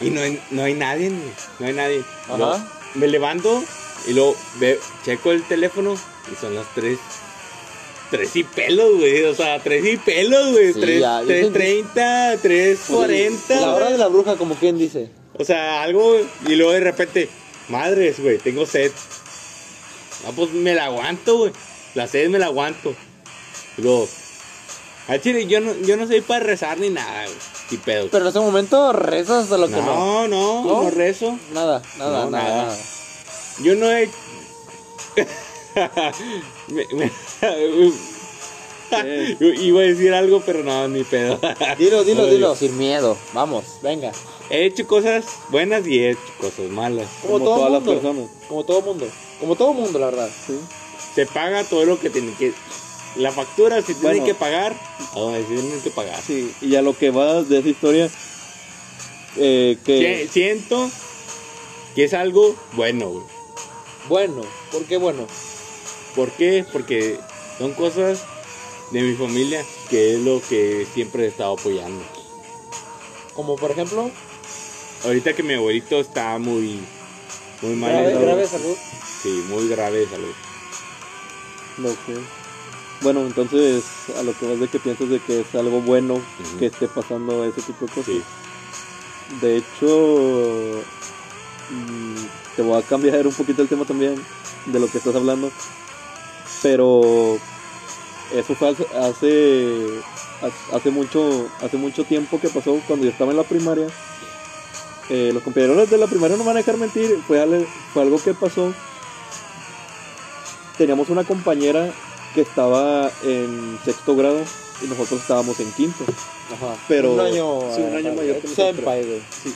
y no hay, no hay nadie. No hay nadie. Luego, me levanto y luego ve- checo el teléfono y son las tres. Tres y pelos, güey. O sea, tres y pelos, güey. Sí, tres, ya, yo tres sentí- treinta, tres cuarenta. La hora de la bruja, como quien dice. O sea, algo, y luego de repente, madres, güey, tengo sed. No, pues me la aguanto, güey. La sed me la aguanto. Y luego, al chile, yo no, yo no soy para rezar ni nada, güey. Y pedo. Pero en ese momento rezas de lo que no. No, no, ¿No? no, rezo. Nada, nada, No, nada, nada. nada. Yo no he. Me- me- Yo Iba a decir algo, pero no, ni pedo. Dilo, dilo, No, dilo. Sin miedo. Vamos, venga. He hecho cosas buenas y he hecho cosas malas. Como, Como todo todas las personas. Como todo mundo. Como todo mundo, la verdad. Sí. se paga todo lo que tiene que la factura se tiene Bueno. que pagar a donde se tiene que pagar Sí, y a lo que va de esa historia, eh, que Si- siento que es algo bueno güey. Bueno, ¿por qué bueno? ¿por qué? porque son cosas de mi familia que es lo que siempre he estado apoyando Como por ejemplo, ahorita que mi abuelito está muy muy mal grave, de salud, grave salud. Sí, muy grave de salud. No sé. Bueno, entonces a lo que vas de que piensas de que es algo bueno que esté pasando ese tipo de cosas. Sí. De hecho, mm, te voy a cambiar un poquito el tema también de lo que estás hablando. Pero eso fue hace, hace, mucho hace mucho tiempo que pasó cuando yo estaba en la primaria. Eh, los compañeros de la primaria no me van a dejar mentir, fue algo que pasó. Teníamos una compañera que estaba en sexto grado y nosotros estábamos en quinto. Ajá. Pero- Un año. sí, un año mayor que nosotros. senpai, güey. Sí.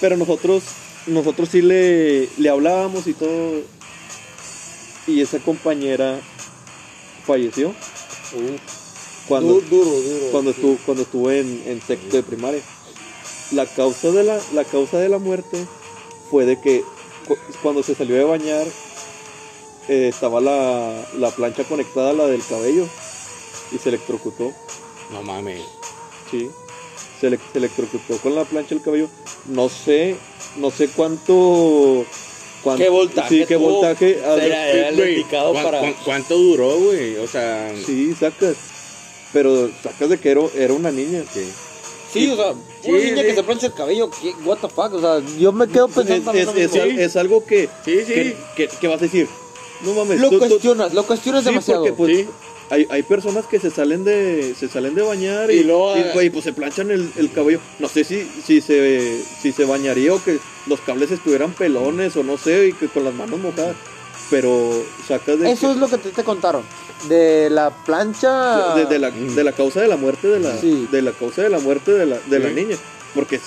Pero nosotros, nosotros sí le, le hablábamos y todo. Y esa compañera falleció cuando, Du- duro, duro. cuando sí. estuvo, cuando estuvo en, en sexto de primaria. La causa de la, la causa de la muerte fue de que cu- cuando se salió de bañar eh, estaba la, la plancha conectada a la del cabello y se electrocutó. No mames. Sí, se, se electrocutó con la plancha del cabello. No sé, no sé cuánto. cuánto ¿Qué voltaje Sí, qué tuvo? voltaje. Era- era el Güey, indicado ¿cuán- para- cuán- ¿Cuánto duró, güey? O sea, Sí, sacas. Pero sacas de que era, era una niña. sí. Sí, o sea, Sí, una niña sí. que se plancha el cabello, ¿qué? what the fuck, o sea, yo me quedo Es, pensando también es- es- mismo. es algo que, Sí, sí. que, que- que vas a decir. No mames. Lo tú- tú- cuestionas, lo cuestionas Sí, demasiado. porque pues Sí. hay, hay personas que se salen de se salen de bañar y, Y luego, y, güey, pues se planchan el, el cabello. No sé si si se si se bañaría o que los cables estuvieran pelones o no sé y que con las manos mojadas, pero sacas de Eso que- es lo que te, te contaron. De la plancha. de, de la, de la causa de la muerte de la Sí. de la causa de la muerte de la de la niña, porque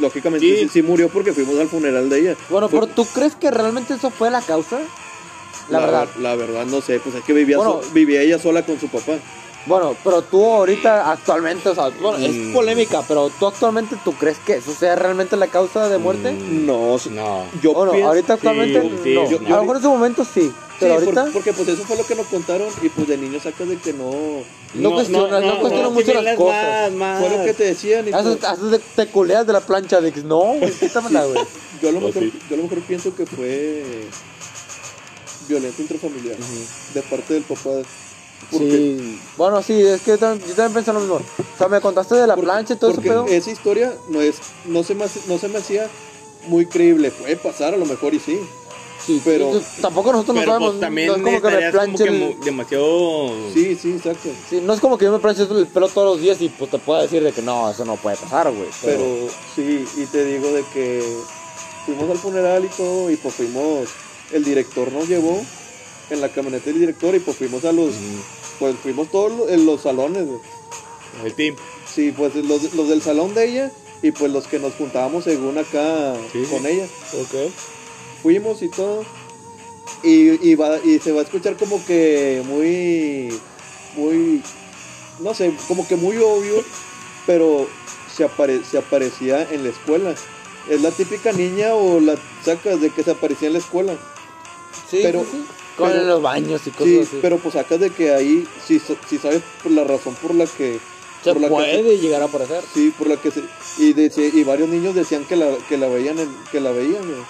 lógicamente Sí. sí. sí murió porque fuimos al funeral de ella. Bueno, Fue- pero ¿tú crees que realmente eso fue la causa? La, verdad. la verdad no sé, pues es que vivía Bueno. so- vivía ella sola con su papá. Bueno, pero tú ahorita, actualmente, o sea, bueno, es Mm. polémica, pero tú actualmente, ¿tú crees que eso sea realmente la causa de muerte? Mm, No, No. yo Bueno, pienso- ahorita actualmente sí, sí, no. yo- a lo mejor en su momento sí, pero Sí, por- ahorita porque pues eso fue lo que nos contaron y pues de niños sacas de que no No cuestionas, no cuestionas mucho las cosas. Más, más. fue lo que te decían y haces, pues, haces de, te culeas de la plancha de no, güey, quítamela, güey. yo a lo No, mejor yo a lo mejor pienso que fue violencia intrafamiliar de parte del papá porque, Sí. Bueno, sí, es que yo también, yo también pensé lo mismo. O sea, me contaste de la porque- plancha y todo ese porque pedo. esa historia no es no se me hace- no se me hacía muy creíble puede pasar a lo mejor y sí Sí, pero- sí, tampoco nosotros no Pero sabemos. pues, también no es como que me planche que el- mu- demasiado... sí sí exacto Sí, no es como que yo me planche el pelo todos los días y pues te pueda decir de que no, eso no puede pasar, güey. pero sí y te digo de que fuimos al funeral y todo y pues fuimos el director nos llevó en la camioneta del director y pues fuimos a los Mm, pues fuimos todos en los salones güey. El team. Sí, pues los, los del salón de ella y pues los que nos juntábamos según acá Sí, con sí. ella. Ok. Fuimos y todo. Y, y, va, y se va a escuchar como que muy, muy, no sé, como que muy obvio, pero se, apare, se aparecía en la escuela. Es la típica niña o la sacas de que se aparecía en la escuela. Sí, Pero- sí, sí. Con pero- en los baños y cosas Sí, así. pero pues sacas de que ahí, si, si sabes por la razón por la que... Se por la que puede llegar a aparecer. Sí, por la que se y, deci- y varios niños decían que la que la veían en- que la veían. güey.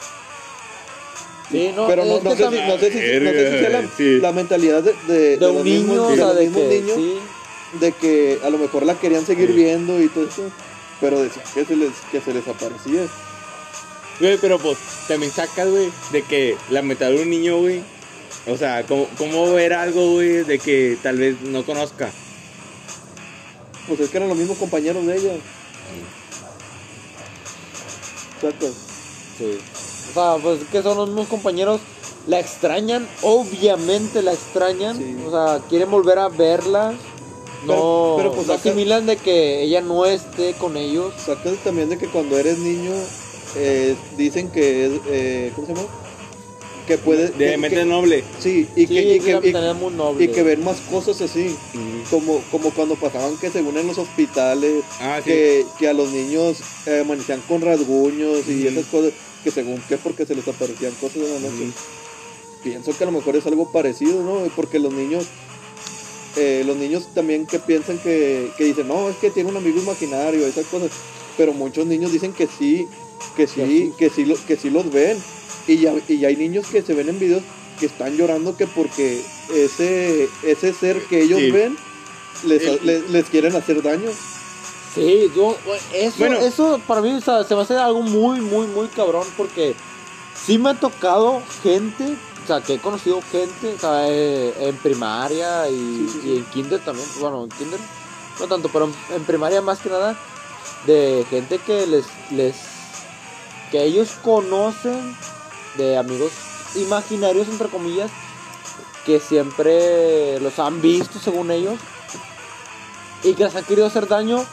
Sí, no, Pero no, no sé también- no sé si, no sé si sea la, Sí. la mentalidad de, de, de un los niño, mismos, o de sea, de que niños sí. de que a lo mejor la querían seguir Sí. viendo y todo eso, pero decían que se les que se les aparecía. Güey, pero pues también sacas, güey, de que la mentalidad de un niño, güey. O sea, ¿cómo, cómo ver algo, güey, de que tal vez no conozca? Pues es que eran los mismos compañeros de ella. Exacto. Sí. O sea, pues que son los mismos compañeros. La extrañan, obviamente la extrañan. Sí. O sea, quieren volver a verla. No, Pero- pero, pues, asimilan de que ella no esté con ellos. Sacas también de que cuando eres niño eh, dicen que es eh, ¿cómo se llama? Que puede De que- mente que- noble. sí, y Sí, que, y que, muy noble. y que ven más cosas así. Como, como cuando pasaban que según en los hospitales, Ah, sí. que, que a los niños eh, amanecían con rasguños y esas cosas, que según que porque se les aparecían cosas en la noche. Pienso que a lo mejor es algo parecido, ¿no? Porque los niños, eh, los niños también que piensan que, que dicen, no, es que tiene un amigo imaginario, esas cosas. Pero muchos niños dicen que sí, que sí, que sí, que sí los ven. Y ya, y ya hay niños que se ven en videos que están llorando que porque ese, ese ser que ellos Sí. ven les, El- les, les quieren hacer daño. Sí, yo, eso, Bueno. eso para mí o sea, se me hace algo muy, muy, muy cabrón porque sí me ha tocado gente, o sea, que he conocido gente, o sea, eh, en primaria y, Sí, sí, sí. y en kinder también, bueno, en kinder no tanto, pero en, en primaria más que nada, de gente que les, les, que ellos conocen de amigos imaginarios, entre comillas, que siempre los han visto según ellos y que les han querido hacer daño.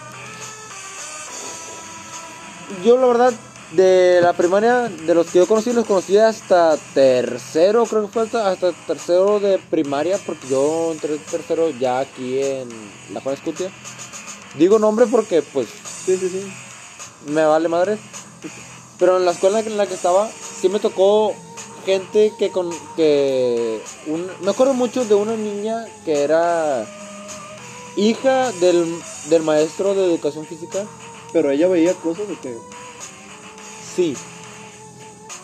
Yo la verdad, de la primaria, de los que yo conocí, los conocí hasta tercero, creo que fue hasta, hasta tercero de primaria, porque yo entré tercero ya aquí en la Juan Escutia. Digo nombre porque pues Sí, sí, sí. me vale madre. Pero en la escuela en la que estaba, sí me tocó gente que con que un- me acuerdo mucho de una niña que era hija del, del maestro de educación física. Pero ella veía cosas de que. Sí.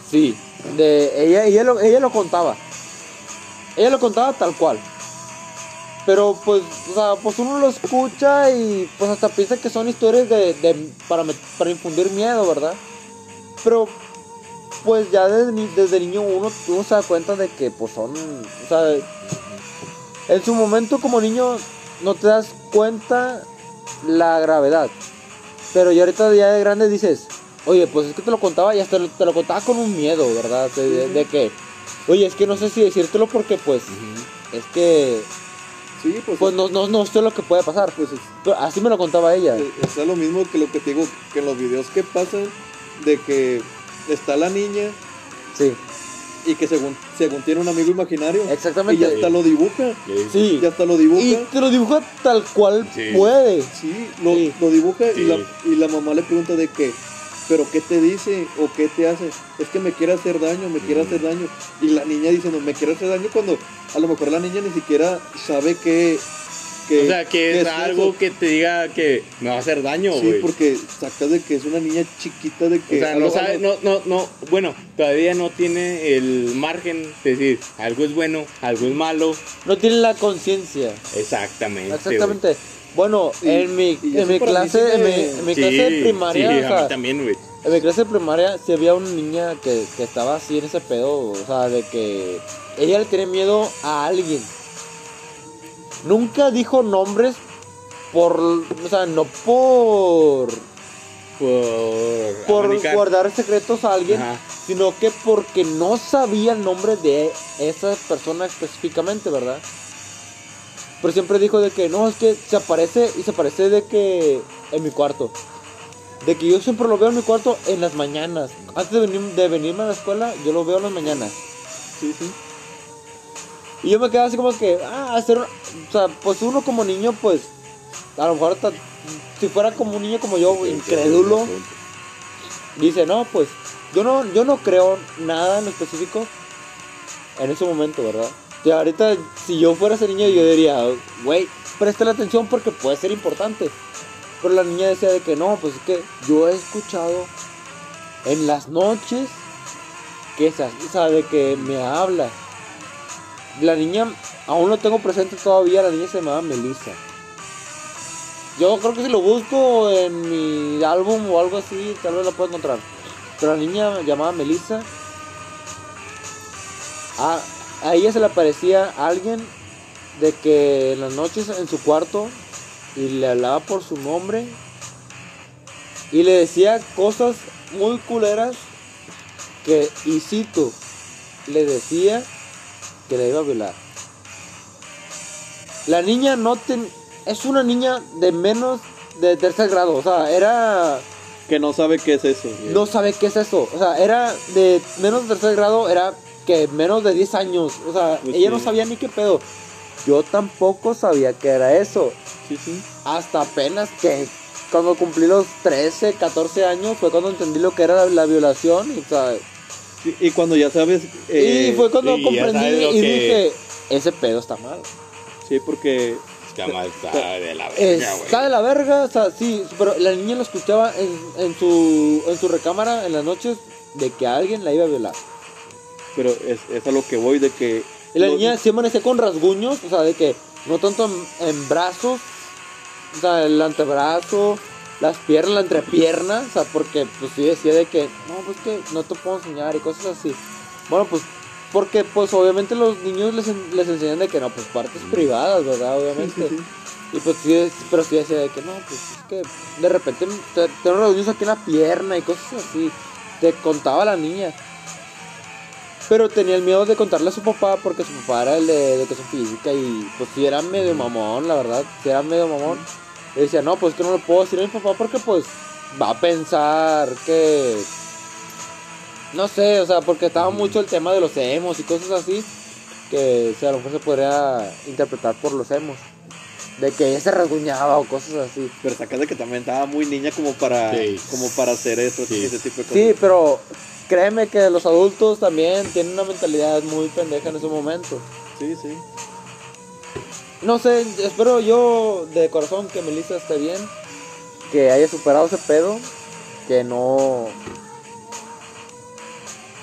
Sí. De ella, ella lo, ella lo contaba. Ella lo contaba tal cual. Pero pues, o sea, pues uno lo escucha y pues hasta piensa que son historias de, de- para, para infundir miedo, ¿verdad? Pero pues ya desde, desde niño uno, uno se da cuenta de que pues son, o sea, en su momento como niño no te das cuenta la gravedad. Pero ya ahorita ya de grande dices, oye, pues es que te lo contaba y hasta lo- te lo contaba con un miedo, ¿verdad? De, de- de que, oye, es que no sé si decírtelo porque pues es que Sí, pues. pues no, no, no sé lo que puede pasar. pues es, Pero así me lo contaba ella. es- es lo mismo que lo que te digo, que en los videos que pasan, de que está la niña Sí, y que según, según tiene un amigo imaginario. exactamente. Y ya hasta lo dibuja. Sí. Ya hasta lo dibuja. Y te lo dibuja tal cual Sí. puede. Sí, lo, Sí. lo dibuja Sí. y, la, y la mamá le pregunta de que, pero qué te dice o qué te hace. Es que me quiere hacer daño, me quiere Mm. hacer daño. Y la niña dice, no, me quiere hacer daño cuando a lo mejor la niña ni siquiera sabe que... que O sea, que que es algo eso. que te diga que me va a hacer daño, Sí, güey. porque sacas de que es una niña chiquita de O que... sea, a no sabe, no, no, no, bueno, todavía no tiene el margen de decir algo es bueno, algo es malo. No tiene la conciencia. Exactamente. Exactamente. Bueno, en mi, en mi clase, sí en mi, en mi Sí, clase de primaria, sí, o a sea, mí también, güey. en mi clase de primaria sí había una niña que, que estaba así en ese pedo, o sea, de que ella le tiene miedo a alguien. Nunca dijo nombres por, o sea, no por Por, por abanicar. guardar secretos a alguien, Ajá. sino que porque no sabía el nombre de esa persona específicamente, ¿verdad? Pero siempre dijo de que no, es que se aparece y se aparece de que en mi cuarto. De que yo siempre lo veo en mi cuarto en las mañanas. Antes de, venir, de venirme a la escuela, yo lo veo en las mañanas. Sí, sí. Y yo me quedaba así como que, ah, hacer, o sea, pues uno como niño, pues, a lo mejor hasta, si fuera como un niño como yo, incrédulo, dice, no, pues, yo no, yo no creo nada en específico en ese momento, ¿verdad? Y ahorita, si yo fuera ese niño, yo diría, güey, préstale atención porque puede ser importante. Pero la niña decía de que no, pues es que yo he escuchado en las noches que esa, o sea, de que me habla. La niña, aún lo tengo presente todavía, la niña se llamaba Melissa. Yo creo que si lo busco en mi álbum o algo así, tal vez lo puedo encontrar. Pero la niña llamada Melissa. A, ella se le aparecía alguien de que en las noches en su cuarto y le hablaba por su nombre y le decía cosas muy culeras que, y le decía que la iba a violar. La niña no ten, es una niña de menos de tercer grado, o sea, era Que no sabe qué es eso. no sabe qué es eso. O sea, era de menos de tercer grado, era que menos de 10 años. O sea, Pues ella sí. no sabía ni qué pedo. Yo tampoco sabía que era eso. Sí, sí. Hasta apenas que cuando cumplí los 13, 14 años fue cuando entendí lo que era la, la violación. Y, o sea, Y cuando ya sabes... eh, y fue cuando y comprendí y que- dije, ese pedo está mal. Sí, porque... Está mal, está de la verga, güey. Está de la verga, o sea, sí, pero la niña lo escuchaba en, en su, en su recámara en las noches de que alguien la iba a violar. Pero es, es a lo que voy de que... Y la los- niña sí amanecía con rasguños, o sea, de que no tanto en, en brazos, o sea, el antebrazo, las piernas, la entrepierna, o sea, porque pues sí decía de que, no, pues que no te puedo enseñar y cosas así. Bueno, pues, porque pues obviamente los niños les, les enseñan de que no, pues partes privadas, ¿verdad? Obviamente. Sí, sí, Y pues sí, pero sí decía de que no, pues es que de repente te, tengo rasguños aquí en la pierna y cosas así. Te contaba la niña. Pero tenía el miedo de contarle a su papá porque su papá era el de, de educación física y pues sí era medio mamón, la verdad, sí era medio mamón. Y decía, no, pues que no le puedo decir a mi papá porque pues va a pensar que... No sé, o sea, porque estaba mucho el tema de los emos y cosas así, que o sea, a lo mejor se podría interpretar por los emos. De que ella se rasguñaba o cosas así. Pero sacas de que también estaba muy niña como para, Sí. como para hacer eso, Sí. ese tipo de cosas. Sí, pero créeme que los adultos también tienen una mentalidad muy pendeja en ese momento. sí, sí. No sé, espero yo de corazón que Melissa esté bien, que haya superado ese pedo, que no.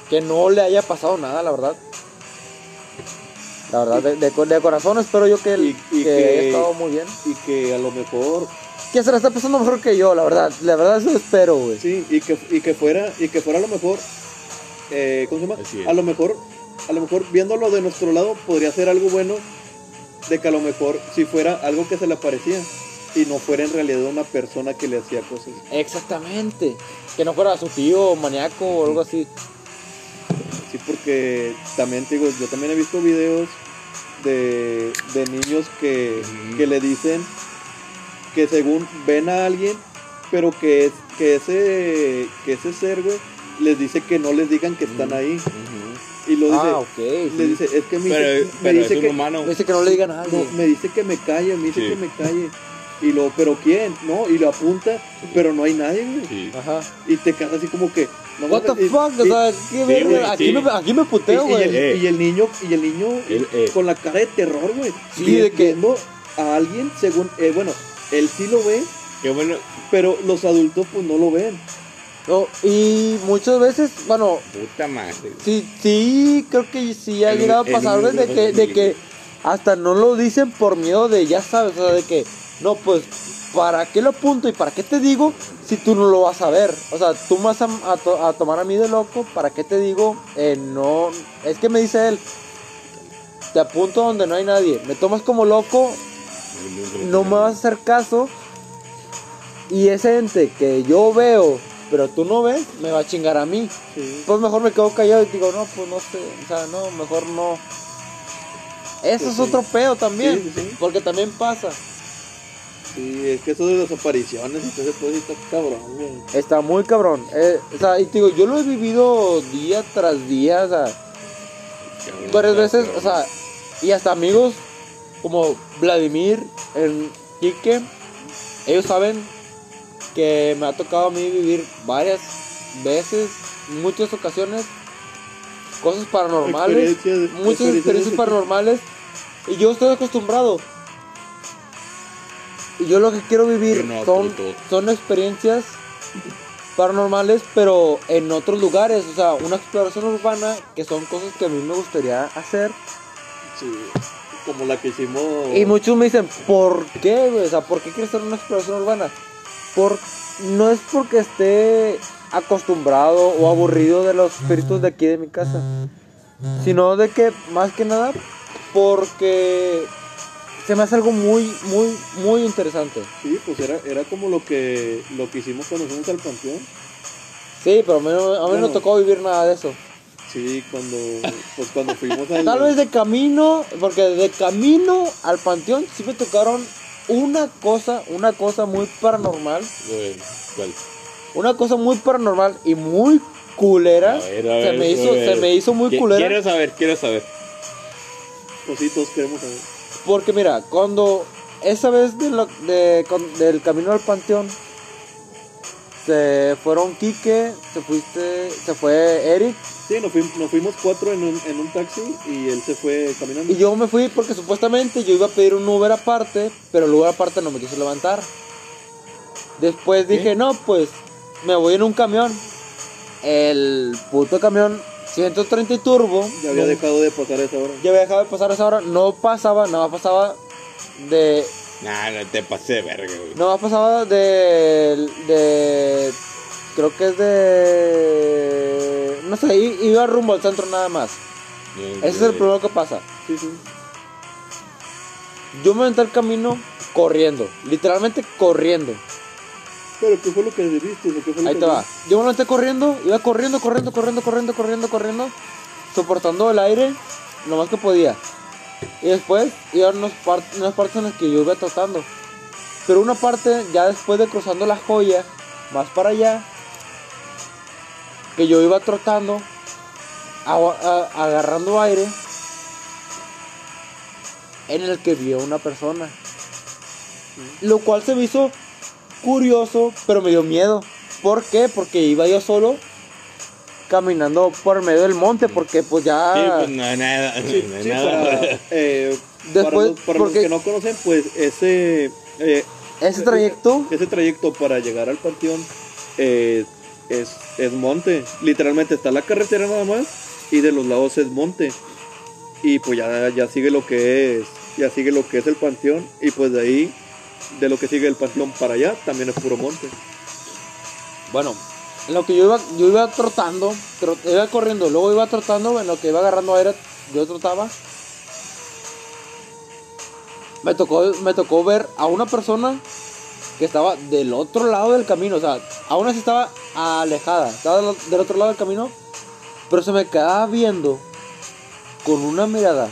que no le haya pasado nada, la verdad. La verdad, de, de co- de corazón espero yo que, Y- y que que- haya estado muy bien. Y que a lo mejor, Que se la está pasando mejor que yo, la verdad. La verdad, eso espero, güey. sí, y que, y que fuera, y que fuera a lo mejor, eh, ¿cómo se llama? A lo mejor, a lo mejor viéndolo de nuestro lado podría ser algo bueno de que a lo mejor si fuera algo que se le parecía y no fuera en realidad una persona que le hacía cosas. Exactamente. Que no fuera su tío maníaco o algo así. Sí, porque también te digo, yo también he visto videos de, de niños que, que le dicen que según ven a alguien, pero que, es, que, ese, que ese ser, güey, les dice que no les digan que están ahí. Y lo dice, Ah, ok. le sí. dice, es que me Pero, dice, me pero es dice un que, humano. Dice que no le digan a no, nadie. me dice que me calle, me dice Sí. que me calle. Y lo, pero ¿quién? No, y lo apunta, pero no hay nadie, güey. Sí. Ajá. Y te quedas así como que, no What the mames, y- fuck, o sea, qué verga. güey, aquí, sí. me, aquí me Y, puteo, y güey. el, Eh. y el niño, y el niño El, eh. con la cara de terror, güey. Sí, de que- Viendo a alguien, según, eh, bueno, él sí lo ve, Qué bueno. pero los adultos pues no lo ven. No, y muchas veces, bueno, Puta madre. sí, sí, creo que sí ha El- llegado a pasar, de que, de que hasta no lo dicen por miedo de, ya sabes, o sea, de que, no, pues, ¿para qué lo apunto y para qué te digo si tú no lo vas a ver? O sea, tú me vas a, a to- a tomar a mí de loco, ¿para qué te digo? Eh, no, es que me dice él, te apunto donde no hay nadie, me tomas como loco, no me vas a hacer caso. Y ese ente que yo veo, pero tú no ves, me va a chingar a mí. Sí. Pues mejor me quedo callado y digo, no, pues no sé, o sea, no, mejor no. Eso es sí. otro pedo también, porque también pasa. Sí, es que eso de las apariciones, entonces pues sí está cabrón, güey. Está muy cabrón. Eh, o sea, y te digo, yo lo he vivido día tras día, o sea, varias veces, o sea, y hasta amigos como Vladimir, el Quique, ellos saben que me ha tocado a mí vivir varias veces, muchas ocasiones, cosas paranormales, Experiencias- muchas experiencias paranormales, y yo estoy acostumbrado. Y yo lo que quiero vivir no, son, son experiencias paranormales, pero en otros lugares, o sea, una exploración urbana, que son cosas que a mí me gustaría hacer. Sí, como la que hicimos. Y muchos me dicen, ¿por qué? O sea, ¿por qué quieres hacer una exploración urbana? Por, no es porque esté acostumbrado o aburrido de los espíritus de aquí de mi casa, sino de que, más que nada, porque se me hace algo muy, muy, muy interesante. Sí, pues era, era como lo que, lo que hicimos cuando fuimos al panteón. Sí, pero a mí, no- a mí no Bueno. me tocó vivir nada de eso. Sí, cuando, pues cuando fuimos al... Tal vez de camino, porque de camino al panteón sí me tocaron una cosa, una cosa muy paranormal. Una cosa muy paranormal y muy culera. A ver, a se, me hizo, se me hizo muy culera. Quiero saber, quiero saber. Pues sí, todos queremos saber. Porque mira, cuando esa vez de lo- de- con- del camino al panteón, se fueron Quique, se fuiste, se fue Eric Sí, nos fuimos, nos fuimos cuatro en un, en un taxi y él se fue caminando. y yo me fui porque supuestamente yo iba a pedir un Uber aparte, pero el Uber aparte no me quiso levantar. Después dije, no, pues me voy en un camión. El puto camión 130 y turbo. Ya había no- dejado de pasar esa hora. ya había dejado de pasar esa hora. No pasaba, nada más pasaba de. Nah, no te pasé de verga, güey. No más pasaba de. de. Creo que es de. No sé, iba rumbo al centro nada más. Ese es el primero que pasa. Sí, sí. Yo me aventé el camino corriendo. Literalmente corriendo. Pero ¿qué fue lo que viste? ¿Qué fue lo Ahí que te va. Yo me levanté corriendo, iba corriendo, corriendo, corriendo, corriendo, corriendo, corriendo, soportando el aire lo más que podía. Y después iban unas, par- unas partes en las que yo iba tratando. Pero una parte, ya después de cruzando la joya, más para allá, que yo iba trotando, agarrando aire, en el que vio una persona. Lo cual se me hizo curioso, pero me dio miedo. ¿Por qué? Porque iba yo solo caminando por medio del monte, porque pues ya... Sí, pues no hay nada. Sí, no hay sí, nada. para, eh, Después, para, los, para los porque- que no conocen, pues ese eh, Ese trayecto, ese trayecto para llegar al panteón eh, es, es monte. Literalmente está la carretera nada más y de los lados es monte. Y pues ya, ya sigue lo que es, ya sigue lo que es el panteón y pues de ahí, de lo que sigue el panteón para allá, también es puro monte. bueno, en lo que yo iba, yo iba trotando, tro- iba corriendo, luego iba trotando, en lo que iba agarrando aire, yo trotaba. Me tocó, me tocó ver a una persona que estaba del otro lado del camino, o sea, aún así estaba alejada, estaba del, otro lado del camino, pero se me quedaba viendo con una mirada,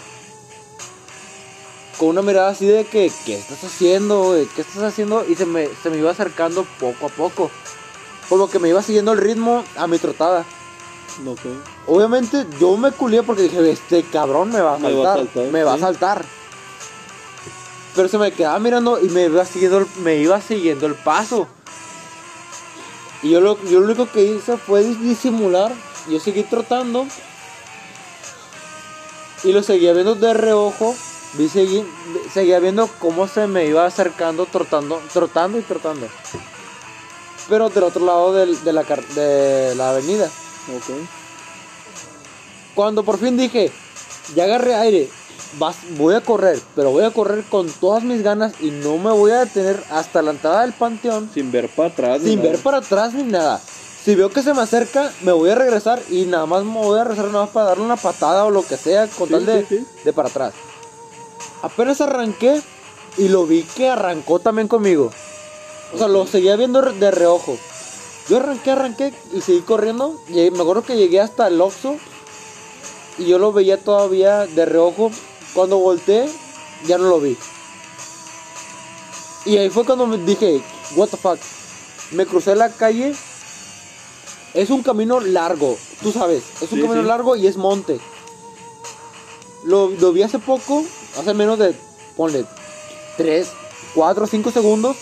con una mirada así de que, ¿qué estás haciendo? ¿Qué estás haciendo? Y se me, se me iba acercando poco a poco, como que me iba siguiendo el ritmo a mi trotada. No sé. Obviamente yo me culié porque dije, este cabrón me va a Me saltar, va a saltar, me va a saltar. Pero se me quedaba mirando y me iba siguiendo el, me iba siguiendo el paso. Y yo lo, yo lo único que hice fue dis- disimular. Yo seguí trotando. Y lo seguía viendo de reojo. Vi segui- seguía viendo cómo se me iba acercando, trotando, trotando y trotando. Pero del otro lado del- de, la, car- de la avenida. Ok. Cuando por fin dije, ya agarré aire, vas, voy a correr, pero voy a correr con todas mis ganas y no me voy a detener hasta la entrada del panteón Sin ver para atrás. ni sin nada. ver para atrás ni nada. Si veo que se me acerca, me voy a regresar y nada más me voy a regresar nada más para darle una patada o lo que sea con Sí, tal de, sí, sí. de para atrás. Apenas arranqué y lo vi que arrancó también conmigo. O sea, lo seguía viendo de reojo. Yo arranqué, arranqué y seguí corriendo. Llegué- me acuerdo que llegué hasta el Oxxo y yo lo veía todavía de reojo. Cuando volteé, ya no lo vi. Y ahí fue cuando me dije, what the fuck. Me crucé la calle. Es un camino largo, tú sabes. Es un Sí, camino sí. largo y es monte. Lo, lo vi hace poco, hace menos de, ponle, 3, 4, 5 segundos.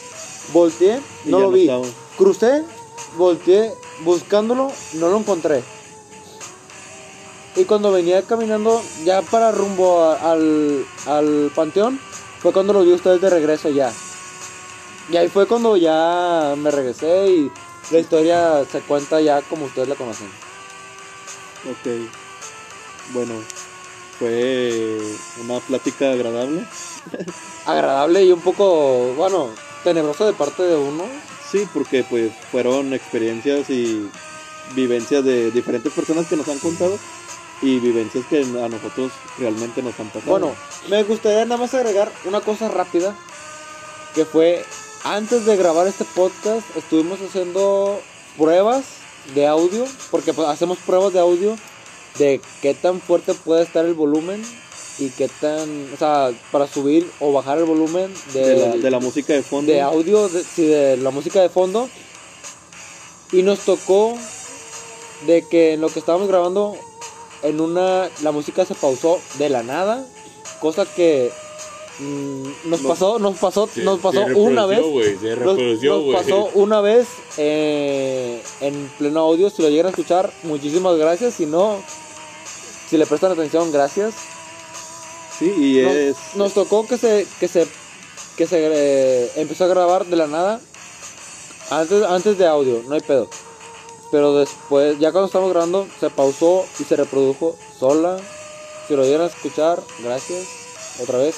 Volteé, Y no lo vi. estaba. Crucé, volteé, buscándolo, no lo encontré. Y cuando venía caminando ya para rumbo a- al, al panteón, fue cuando lo vi ustedes de regreso ya. Y ahí fue cuando ya me regresé y la historia se cuenta ya como ustedes la conocen. Ok. Bueno, fue una plática agradable. Agradable y un poco, bueno, tenebroso de parte de uno. Sí, porque pues fueron experiencias y vivencias de diferentes personas que nos han contado y vivencias que a nosotros realmente nos han pasado. Bueno, me gustaría nada más agregar una cosa rápida, que fue antes de grabar este podcast estuvimos haciendo pruebas de audio, porque pues, hacemos pruebas de audio de qué tan fuerte puede estar el volumen y qué tan, o sea, para subir o bajar el volumen de, de, la, de la música de fondo. de audio, de, sí, de la música de fondo. Y nos tocó de que en lo que estábamos grabando, en una, la música se pausó de la nada, cosa que mm, nos No. pasó, nos pasó, Se- nos pasó se una vez. se Nos, pasó una vez eh, en pleno audio. Si lo llegan a escuchar, muchísimas gracias. Si no, si le prestan atención, gracias. Sí, y Nos, es... nos tocó que se que se que se eh, empezó a grabar de la nada antes antes de audio, no hay pedo. pero después, ya cuando estamos grabando, se pausó y se reprodujo sola. Si lo dieron a escuchar, gracias. Otra vez.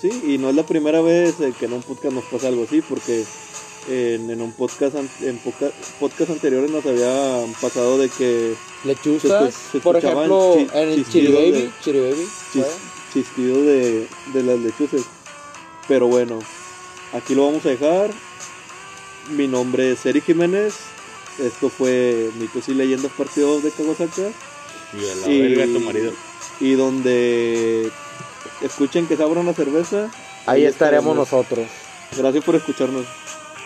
Sí, y no es la primera vez que en un podcast nos pasa algo así, porque en, en un podcast en poca- podcast anteriores nos había pasado de que Lechuzas, Se escu- se por ejemplo, chi- en el Chiri Baby. de- Chiri Baby. chis-. Chistido de, de las lechuzas. Pero bueno, aquí lo vamos a dejar. Mi nombre es Eric Jiménez. Esto fue Mitos y Leyendas Parte 2 de Kawasaka. Y a la Y- verga tu marido. Y donde escuchen que se abra una cerveza. Ahí estaremos nosotros. Gracias por escucharnos.